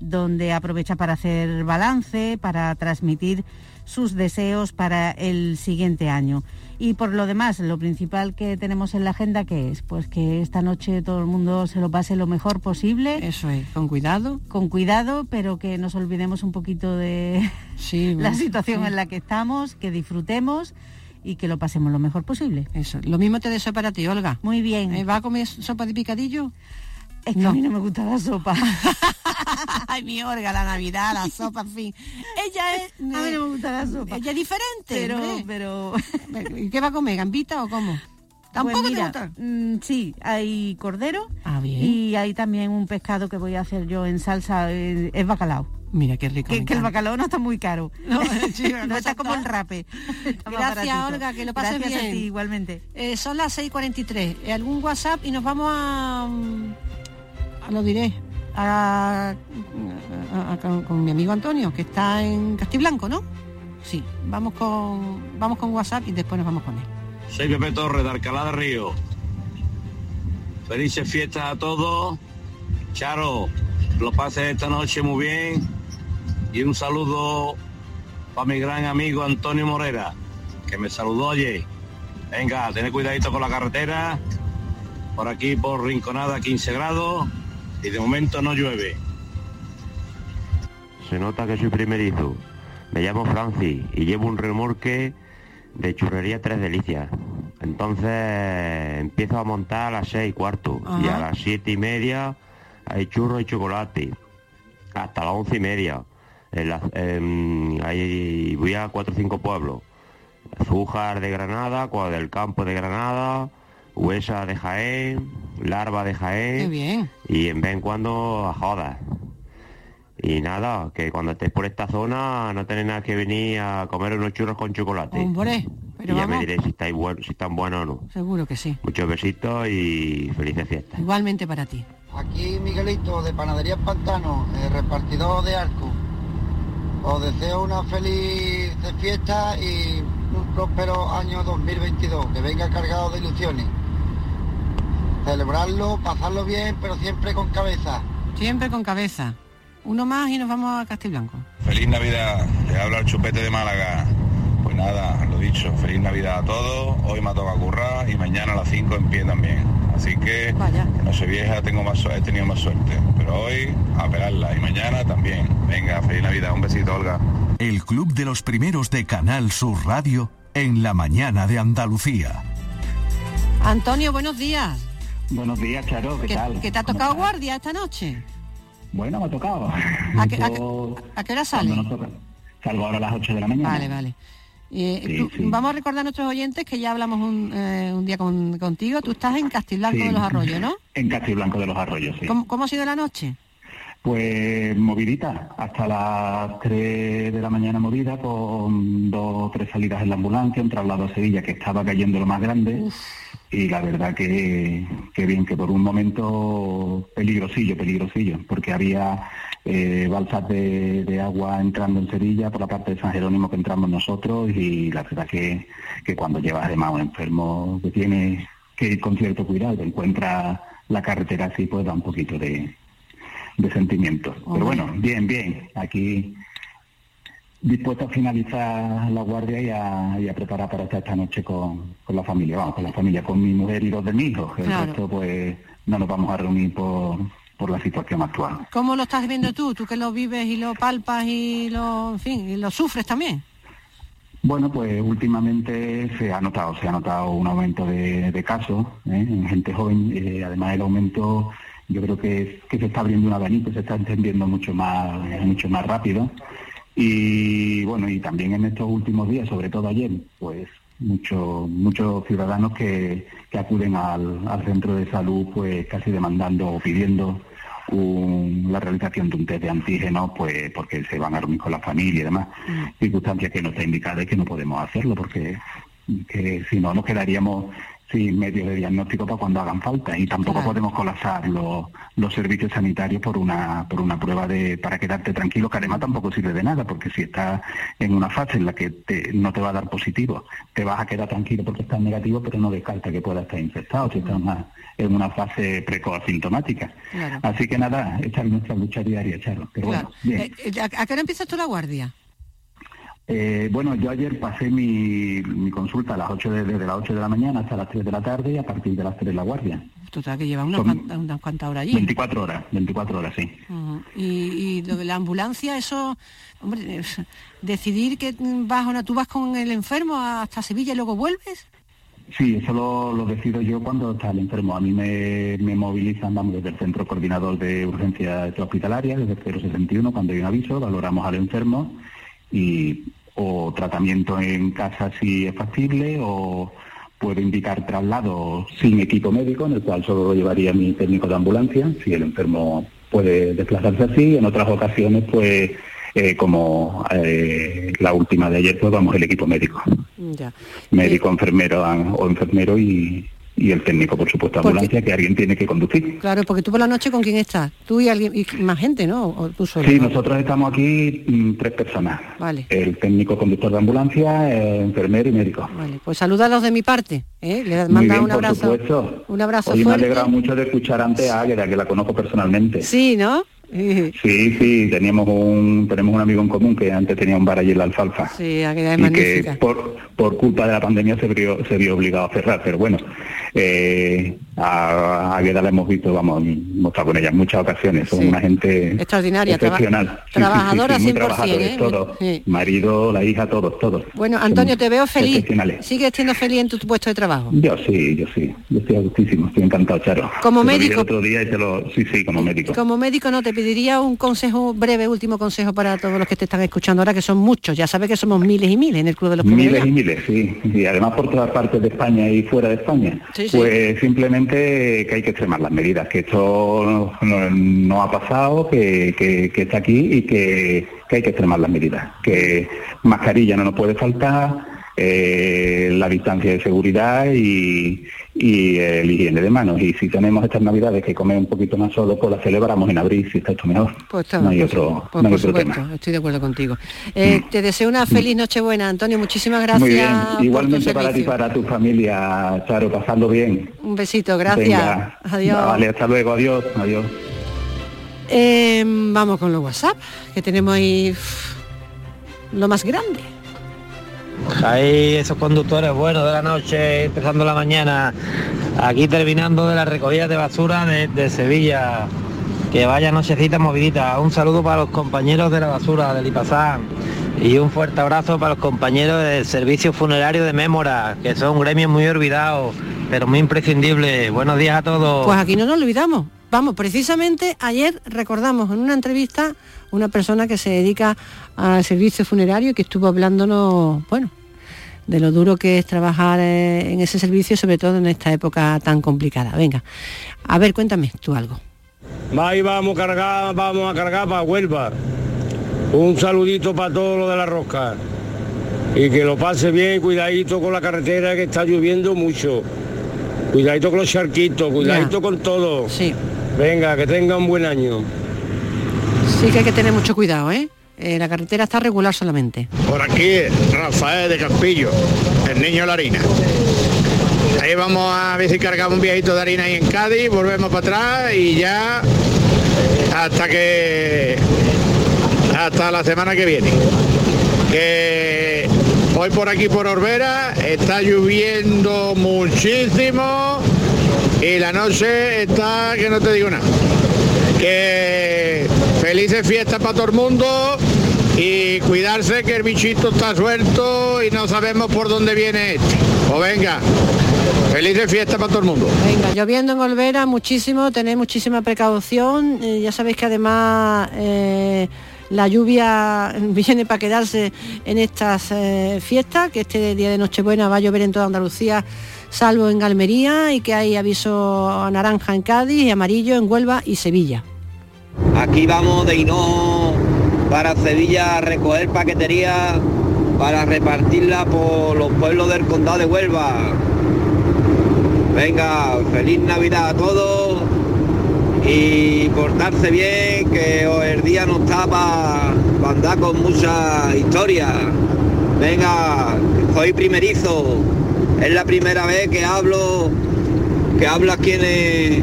donde aprovecha para hacer balance, para transmitir sus deseos para el siguiente año. Y por lo demás, lo principal que tenemos en la agenda, que es? Pues que esta noche todo el mundo se lo pase lo mejor posible. Eso es, con cuidado. Con cuidado, pero que nos olvidemos un poquito de [laughs] Sí, [laughs] la sí. situación en la que estamos, que disfrutemos y que lo pasemos lo mejor posible. Eso, lo mismo te deseo para ti, Olga. Muy bien. ¿Eh, ¿Va a comer sopa de picadillo? Es que a mí no me gusta la sopa. [laughs] [laughs] Ay, mi Olga, la Navidad, la sopa, en fin. Ella es... A mí no me gusta la sopa. Ella es diferente, Pero, hombre. pero... ¿Y qué va a comer? ¿Gambita o cómo? ¿Tampoco Pues te gusta? mm, sí, hay cordero Ah, bien. y hay también un pescado que voy a hacer yo en salsa, es bacalao. Mira qué rico. Que, que el bacalao no está muy caro. [laughs] No, No está como el rape. Está Gracias. Olga, que lo pases Gracias bien. a ti, igualmente. Eh, son las 6.43. Eh, ¿Algún WhatsApp? Y nos vamos a... lo diré. A, con mi amigo Antonio, que está en Castiblanco, ¿no? Sí, vamos con, vamos con WhatsApp y después nos vamos con él. Soy Pepe Torres de Alcalá de Río. Felices fiestas a todos. Charo, lo pases esta noche muy bien. Y un saludo para mi gran amigo Antonio Morera, que me saludó ayer. Venga, tened cuidadito con la carretera. Por aquí, por Rinconada, 15 grados. Y de momento no llueve. Se nota que soy primerizo. Me llamo Francis y llevo un remorque de churrería Tres Delicias. Entonces empiezo a montar a las seis y cuarto y a las siete y media hay churro y chocolate. Hasta las once y media. En la- ahí voy a cuatro o cinco pueblos. Zújar de Granada, Cuadra del Campo de Granada, Huesa de Jaén, Larva de Jaén. Qué bien. Y en vez en cuando a Jodas. Y nada, que cuando estés por esta zona no tenéis nada que venir a comer unos churros con chocolate. Hombre, y pero ya me vamos, diréis si estáis buenos, si están buenos o no. seguro que sí. Muchos besitos y felices fiestas. Igualmente para ti. Aquí Miguelito de Panadería Pantano, eh, repartidor de arco. Os deseo una feliz fiesta y un próspero año 2022, que venga cargado de ilusiones. Celebrarlo, pasarlo bien, pero siempre con cabeza. Siempre con cabeza. Uno más y nos vamos a Castiblanco. Feliz Navidad, le habla el chupete de Málaga. Pues nada, lo dicho, feliz Navidad a todos. Hoy me toca currar y mañana a las 5 en pie también. Así que no soy vieja, tengo más he tenido más suerte. Pero hoy a pegarla y mañana también. Venga, feliz Navidad, un besito, Olga. El Club de los Primeros de Canal Sur Radio en la mañana de Andalucía. Antonio, buenos días. Buenos días, Charo, ¿qué ¿Que, tal? que te ha ¿Cómo tocado guardia esta noche? Bueno, me ha tocado. ¿A [laughs] qué, a qué- a qué hora sale? Salgo ahora a las 8 de la mañana. Vale, vale. Eh, Sí, tú- sí. Vamos a recordar a nuestros oyentes que ya hablamos un, eh, un día con- contigo. Tú estás en Castiblanco Sí. de los Arroyos, ¿no? [laughs] En Castiblanco de los Arroyos, sí. ¿Cómo, cómo ha sido la noche? Pues movidita, hasta las 3 de la mañana movida, con dos o tres salidas en la ambulancia, un traslado a Sevilla que estaba cayendo lo más grande. Y la verdad que, que bien, que por un momento peligrosillo, peligrosillo, porque había eh, balsas de, de agua entrando en Sevilla por la parte de San Jerónimo que entramos nosotros y la verdad que, que cuando llevas además un enfermo que tiene que ir con cierto cuidado, encuentra la carretera así, pues da un poquito de, de sentimiento. Pero bueno, bien, bien. Aquí dispuesto a finalizar la guardia y a, y a preparar para estar esta noche con, con la familia, vamos, con la familia, con mi mujer y dos de mis hijos. El Claro. resto, pues, no nos vamos a reunir por, por la situación actual. ¿Cómo lo estás viendo tú? Tú que lo vives y lo palpas y lo, en fin, y lo sufres también. Bueno, pues últimamente se ha notado, se ha notado un aumento de, de casos ¿eh? en gente joven. eh, además, el aumento, yo creo que, es- que se está abriendo un abanico, se está entendiendo mucho más, mucho más rápido. Y bueno, y también en estos últimos días, sobre todo ayer, pues muchos muchos ciudadanos que, que acuden al, al centro de salud, pues casi demandando o pidiendo un- la realización de un test de antígenos, pues porque se van a reunir con la familia y demás, circunstancia que no está indicada y que no podemos hacerlo, porque que si no nos quedaríamos sin medios de diagnóstico para cuando hagan falta y tampoco Claro. podemos colapsar los, los servicios sanitarios por una por una prueba de para quedarte tranquilo que además tampoco sirve de nada porque si estás en una fase en la que te- no te va a dar positivo te vas a quedar tranquilo porque estás negativo pero no descarta que puedas estar infectado si estás en una, en una fase precoz asintomática Claro. así que nada esta es nuestra lucha diaria Charo pero Claro. bueno bien Eh, eh, ¿A a qué hora empiezas tú la guardia? Eh, bueno, yo ayer pasé mi, mi consulta a las 8 de, desde las 8 de la mañana hasta las 3 de la tarde y a partir de las 3 la guardia. Sabes que llevas unas, cuantas, unas cuantas horas allí. 24 horas, 24 horas, sí. Y, y lo de la ambulancia, eso, hombre, es- [laughs] decidir que vas o no, tú vas con el enfermo hasta Sevilla y luego vuelves. Sí, eso lo, lo decido yo cuando está el enfermo. A mí me, me movilizan, vamos, desde el Centro Coordinador de Urgencias Hospitalarias, desde el 061, cuando hay un aviso, valoramos al enfermo y o tratamiento en casa si es factible o puedo indicar traslado sin equipo médico, en el cual solo lo llevaría mi técnico de ambulancia, si el enfermo puede desplazarse así. En otras ocasiones, pues, eh, como eh, la última de ayer, pues vamos el equipo médico Ya. médico, enfermero o enfermero y, y el técnico, por supuesto, Porque- ambulancia, que alguien tiene que conducir. Claro, porque tú por la noche con quién estás, tú y alguien y más gente, ¿no? O tú solo. Sí, nosotros estamos aquí mm, tres personas. Vale. El técnico conductor de ambulancia, el enfermero y médico. Vale, pues saludados de mi parte, ¿eh? Le Muy manda bien, un por abrazo, supuesto. un abrazo Hoy me ha fuerte. alegrado mucho de escuchar antes a Águeda, que la conozco personalmente. Sí, ¿no? Sí, Sí, teníamos un, tenemos un amigo en común que antes tenía un bar allí en la alfalfa. sí, y que magnífica. por, por culpa de la pandemia se vio, se vio obligado a cerrar, pero bueno, Eh, a Águeda la hemos visto, vamos, hemos estado con ella en muchas ocasiones, son Sí. una gente Extraordinaria, excepcional. Sí, sí, sí, sí, trabajadora muy 100%, trabajadores ¿eh? todos, marido, la hija, todos, todos. Bueno, Antonio, te veo feliz. Sigues siendo feliz en tu puesto de trabajo. Yo sí, yo sí, yo estoy a gustísimo, estoy encantado, Charo. Como Te médico- otro día y te lo, sí, sí, como médico. Como médico, no te pediría un consejo, breve, último consejo para todos los que te están escuchando ahora, que son muchos. Ya sabes que somos miles y miles en el Club de los Miles y miles, sí. Y además por todas partes de España y fuera de España. Sí, Pues simplemente que hay que extremar las medidas, que esto no, no ha pasado, que, que- que está aquí y que, que hay que extremar las medidas. Que mascarilla no nos puede faltar, eh, la distancia de seguridad y, y el higiene de manos. Y si tenemos estas navidades que comer un poquito más solo, pues las celebramos en abril si está esto mejor. Pues está, no hay pues, otro, pues no hay por otro supuesto, tema. estoy de acuerdo contigo. Eh, Te deseo una feliz Nochebuena, Antonio. Muchísimas gracias. Muy bien, igualmente para ti, para tu familia, Charo, pasando bien. Un besito, gracias. Venga. Adiós. Vale, hasta luego, adiós, adiós. Eh, vamos con los WhatsApp, que tenemos ahí lo más grande. Ahí esos conductores buenos de la noche, empezando la mañana, aquí terminando de la recogida de basura de, Sevilla. Que vaya nochecita movidita. Un saludo para los compañeros de la basura del Ipazán y un fuerte abrazo para los compañeros del servicio funerario de Mémora, que son gremios muy olvidados, pero muy imprescindibles. Buenos días a todos. Pues aquí no nos olvidamos. Vamos, precisamente ayer recordamos en una entrevista una persona que se dedica al servicio funerario y que estuvo hablándonos, bueno, de lo duro que es trabajar eh, en ese servicio, sobre todo en esta época tan complicada. Venga, a ver, cuéntame tú algo. Ahí vamos a cargar, vamos a cargar para Huelva. Un saludito para todo lo de la rosca. Y que lo pase bien, cuidadito con la carretera que está lloviendo mucho. Cuidadito con los charquitos, cuidadito con todo. Sí. Venga, que tenga un buen año. Sí que hay que tener mucho cuidado, ¿eh? Eh, la carretera está regular solamente. Por aquí, Rafael de Campillo, el niño de la harina. Ahí vamos a ver si cargamos un viejito de harina ahí en Cádiz, volvemos para atrás y ya hasta que hasta la semana que viene. Que hoy por aquí por Orbera está lloviendo muchísimo y la noche está que no te digo nada. Que felices fiestas para todo el mundo y cuidarse que el bichito está suelto y no sabemos por dónde viene este. O venga, felices fiestas para todo el mundo. Venga, lloviendo en Olvera muchísimo, tenéis muchísima precaución. eh, ya sabéis que además eh, la lluvia [laughs] viene para quedarse en estas eh, fiestas, que este día de Nochebuena va a llover en toda Andalucía, salvo en Almería, y que hay aviso naranja en Cádiz y amarillo en Huelva y Sevilla. Aquí vamos de Hinojo para Sevilla a recoger paquetería para repartirla por los pueblos del condado de Huelva. Venga, feliz Navidad a todos y portarse bien, que el día no está para andar con mucha historia. Venga, soy primerizo, es la primera vez que hablo, que hablo aquí en el,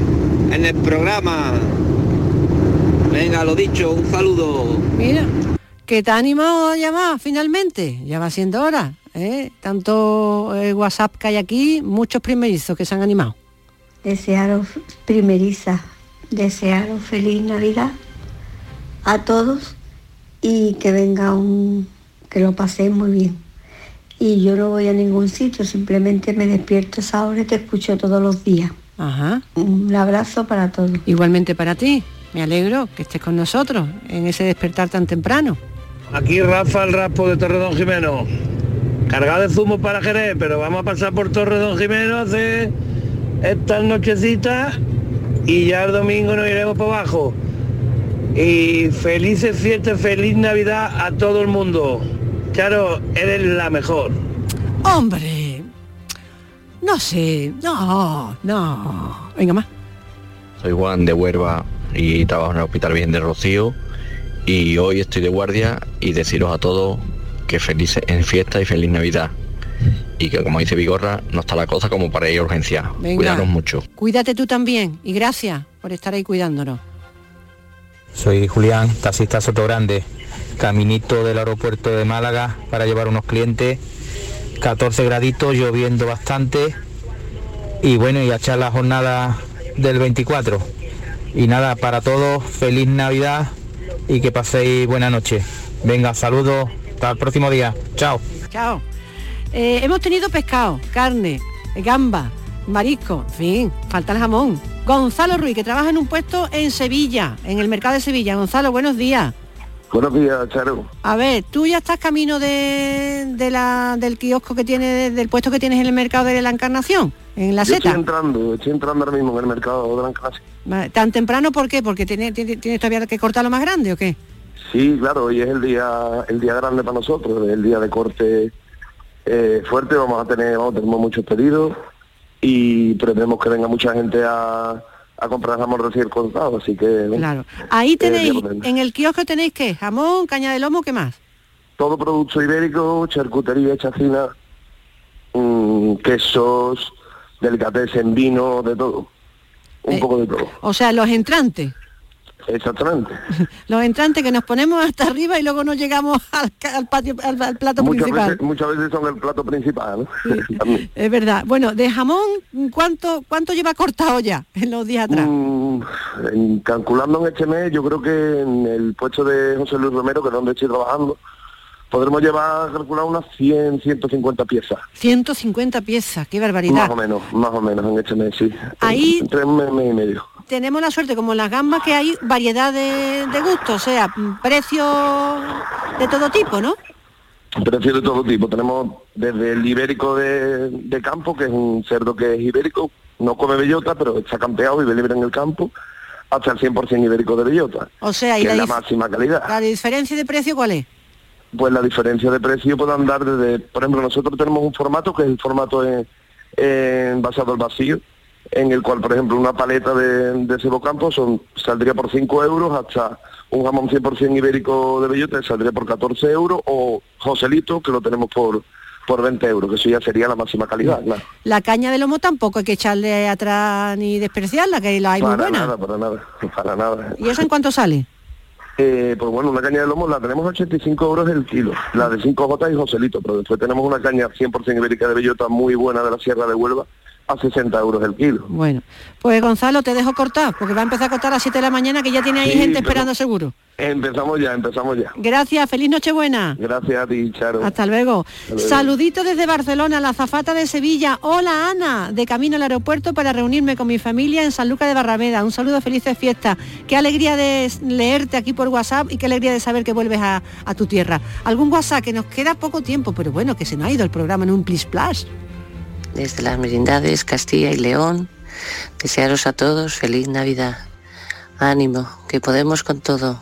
en el programa. Venga, lo dicho, un saludo. Mira, que te ha animado a llamar finalmente, ya va siendo hora. ¿eh? Tanto eh, WhatsApp que hay aquí, muchos primerizos que se han animado. Desearos primeriza, desearos feliz Navidad a todos y que venga un, que lo paséis muy bien. Y yo no voy a ningún sitio, simplemente me despierto a esa hora y te escucho todos los días. Ajá. Un abrazo para todos. Igualmente para ti. Me alegro que estés con nosotros en ese despertar tan temprano. Aquí Rafa el Raspo de Torredón Jimeno. Cargado de zumo para Jerez, pero vamos a pasar por Torredón Jimeno hacer estas nochecitas y ya el domingo nos iremos para abajo. Y felices fiestas, feliz Navidad a todo el mundo. Charo, eres la mejor. Hombre, no sé, no, no. Venga más. Soy Juan de Huerva y trabajo en el Hospital Virgen de Rocío y hoy estoy de guardia y deciros a todos que felices en fiesta y feliz Navidad. Y que como dice Vigorra, no está la cosa como para ir a urgencia. Venga. Cuidaros mucho. Cuídate tú también y gracias por estar ahí cuidándonos. Soy Julián, taxista Sotogrande, caminito del aeropuerto de Málaga para llevar unos clientes, 14 graditos, lloviendo bastante y bueno, y a echar la jornada del 24. Y nada, para todos, feliz Navidad y que paséis buena noche. Venga, saludos, hasta el próximo día. Chao. Chao. Eh, hemos tenido pescado, carne, gamba, marisco, en fin, falta el jamón. Gonzalo Ruiz, que trabaja en un puesto en Sevilla, en el mercado de Sevilla. Gonzalo, buenos días. Buenos días, Charo. A ver, tú ya estás camino de, de la, del kiosco que tiene, del puesto que tienes en el mercado de la Encarnación, en la seta. estoy entrando, estoy entrando ahora mismo en el mercado de la Encarnación. ¿Tan temprano por qué? ¿Porque tiene- tiene- tienes todavía que cortarlo más grande o qué? Sí, claro, hoy es el día el día grande para nosotros, es el día de corte eh, fuerte, vamos a tener, vamos, tenemos muchos pedidos y pretendemos que venga mucha gente a, a comprar jamón recién cortado, así que Claro. Ahí eh, tenéis, en el kiosco tenéis qué? Jamón, caña de lomo, ¿qué más? todo producto ibérico, charcutería, chacina, mm, quesos, delicatessen, vino, de todo, un Eh, poco de todo, O sea, los entrantes. Exactamente. [laughs] Los entrantes que nos ponemos hasta arriba y luego no llegamos [laughs] al, patio, al, al plato Muchas principal. veces, muchas veces son el plato principal. [laughs] Es verdad. Bueno, de jamón, ¿cuánto cuánto lleva cortado ya en los días atrás? Mm, en- calculando en este mes, yo creo que en el puesto de José Luis Romero, que es donde estoy trabajando, podremos llevar calcular unas 100, 150 piezas. 150 piezas, qué Más barbaridad. o menos, más o menos en este mes, sí. Ahí- Entre un mes, mes y medio. Tenemos la suerte, como en las gambas, que hay variedad de, de gustos, o sea, precios de todo tipo, ¿no? Precios de todo tipo. Tenemos desde el ibérico de, de campo, que es un cerdo que es ibérico, no come bellota, pero está campeado y libre en el campo, hasta el 100% ibérico de bellota, O sea, y que la, es la máxima calidad. la diferencia de precio, ¿cuál es? pues la diferencia de precio puede andar desde, por ejemplo, nosotros tenemos un formato que es el formato en, en basado al vacío, en el cual, por ejemplo, una paleta de, de cebo campo son, saldría por 5 euros hasta un jamón 100% ibérico de bellota saldría por 14 euros o Joselito, que lo tenemos por por 20 euros, que eso ya sería la máxima calidad, claro. La caña de lomo tampoco hay que echarle atrás ni despreciarla, que la hay muy para buena. nada, para nada, [laughs] para nada. ¿Y eso en cuánto sale? Eh, pues bueno, una caña de lomo la tenemos a 85 euros el kilo, la de 5J y Joselito, pero después tenemos una caña 100% ibérica de bellota muy buena de la Sierra de Huelva a 60 euros el kilo. Bueno, pues Gonzalo, te dejo cortar, porque va a empezar a cortar a las 7 de la mañana, que ya tiene ahí Sí, gente esperando seguro. Empezamos ya, empezamos ya. Gracias, feliz Nochebuena. Gracias a ti, Charo. Hasta luego. luego. Saludito desde Barcelona, la zafata de Sevilla. Hola Ana, de camino al aeropuerto para reunirme con mi familia en San Lucas de Barrameda. Un saludo, felices fiestas. Qué alegría de leerte aquí por WhatsApp y qué alegría de saber que vuelves a, a tu tierra. Algún WhatsApp que nos queda poco tiempo, pero bueno, que se nos ha ido el programa en un plis plas. Desde las merindades Castilla y León, desearos a todos feliz Navidad. Ánimo, que podemos con todo.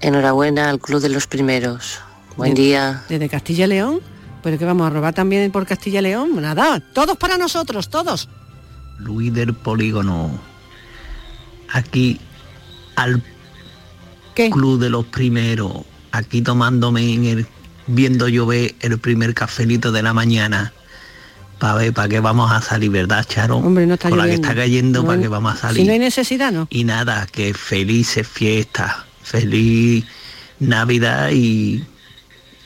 Enhorabuena al Club de los Primeros. Buen De- día. Desde Castilla y León. Pero que vamos a robar también por Castilla y León. Nada, todos para nosotros, todos. Luis del Polígono. Aquí al Club de los Primeros. Aquí tomándome en el viendo llover el primer cafelito de la mañana. Para ver para qué vamos a salir, ¿verdad, Charo? Hombre, no está Con la que está cayendo, No, para qué vamos a salir. Si no hay necesidad, ¿no? Y nada, que felices fiestas, feliz Navidad y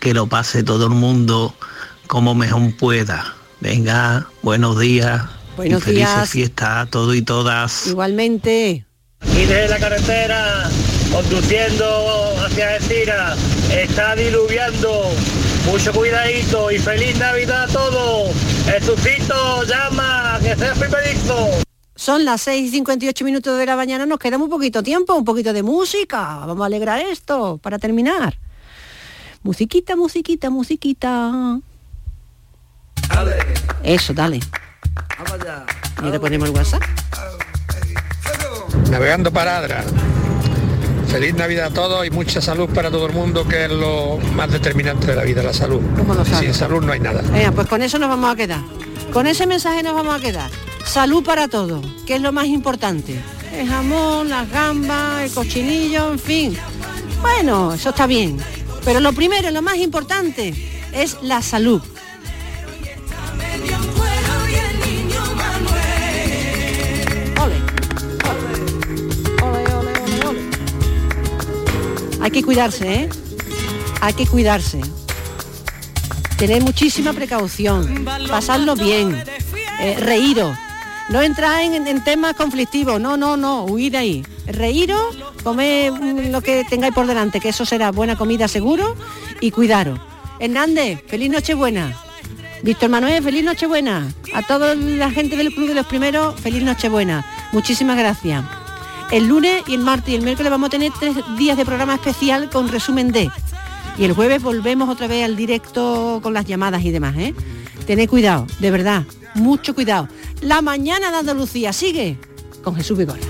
que lo pase todo el mundo como mejor pueda. Venga, buenos días. Buenos y felices días. fiestas a todos y todas. Igualmente. Y desde la carretera, conduciendo hacia Estira, está diluviando. Mucho cuidadito y feliz Navidad a todos. Jesucito, llama, que seas primerizo. Son las 6 y 58 minutos de la mañana, nos queda muy poquito tiempo, un poquito de música. Vamos a alegrar esto para terminar. Musiquita, musiquita, musiquita. Eso, dale. Y le ponemos el WhatsApp. Navegando para Adra. Feliz Navidad a todos y mucha salud para todo el mundo, que es lo más determinante de la vida, la salud. Sin salud no hay nada. Venga, pues con eso nos vamos a quedar. Con ese mensaje nos vamos a quedar. Salud para todos, que es lo más importante. El jamón, las gambas, el cochinillo, en fin. Bueno, eso está bien. Pero lo primero, lo más importante, es la salud. Hay que cuidarse, ¿eh? Hay que cuidarse. Tener muchísima precaución, pasarlo bien, Eh, reíros. No entrar en, temas conflictivos, no, no, no, huir ahí. Reíros, comer lo que tengáis por delante, que eso será buena comida seguro y cuidaros. Hernández, feliz Nochebuena. Víctor Manuel, feliz Nochebuena. A toda la gente del Club de los Primeros, feliz Nochebuena. Muchísimas gracias. El lunes y el martes y el miércoles vamos a tener tres días de programa especial con resumen de. Y el jueves volvemos otra vez al directo con las llamadas y demás, ¿eh? Tened cuidado, de verdad, mucho cuidado. La mañana de Andalucía sigue con Jesús Vigora.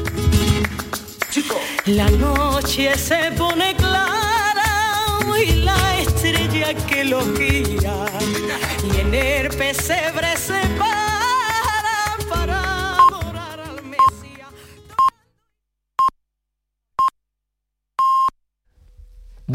La noche se pone clara y la estrella que lo guía y en el pesebre se va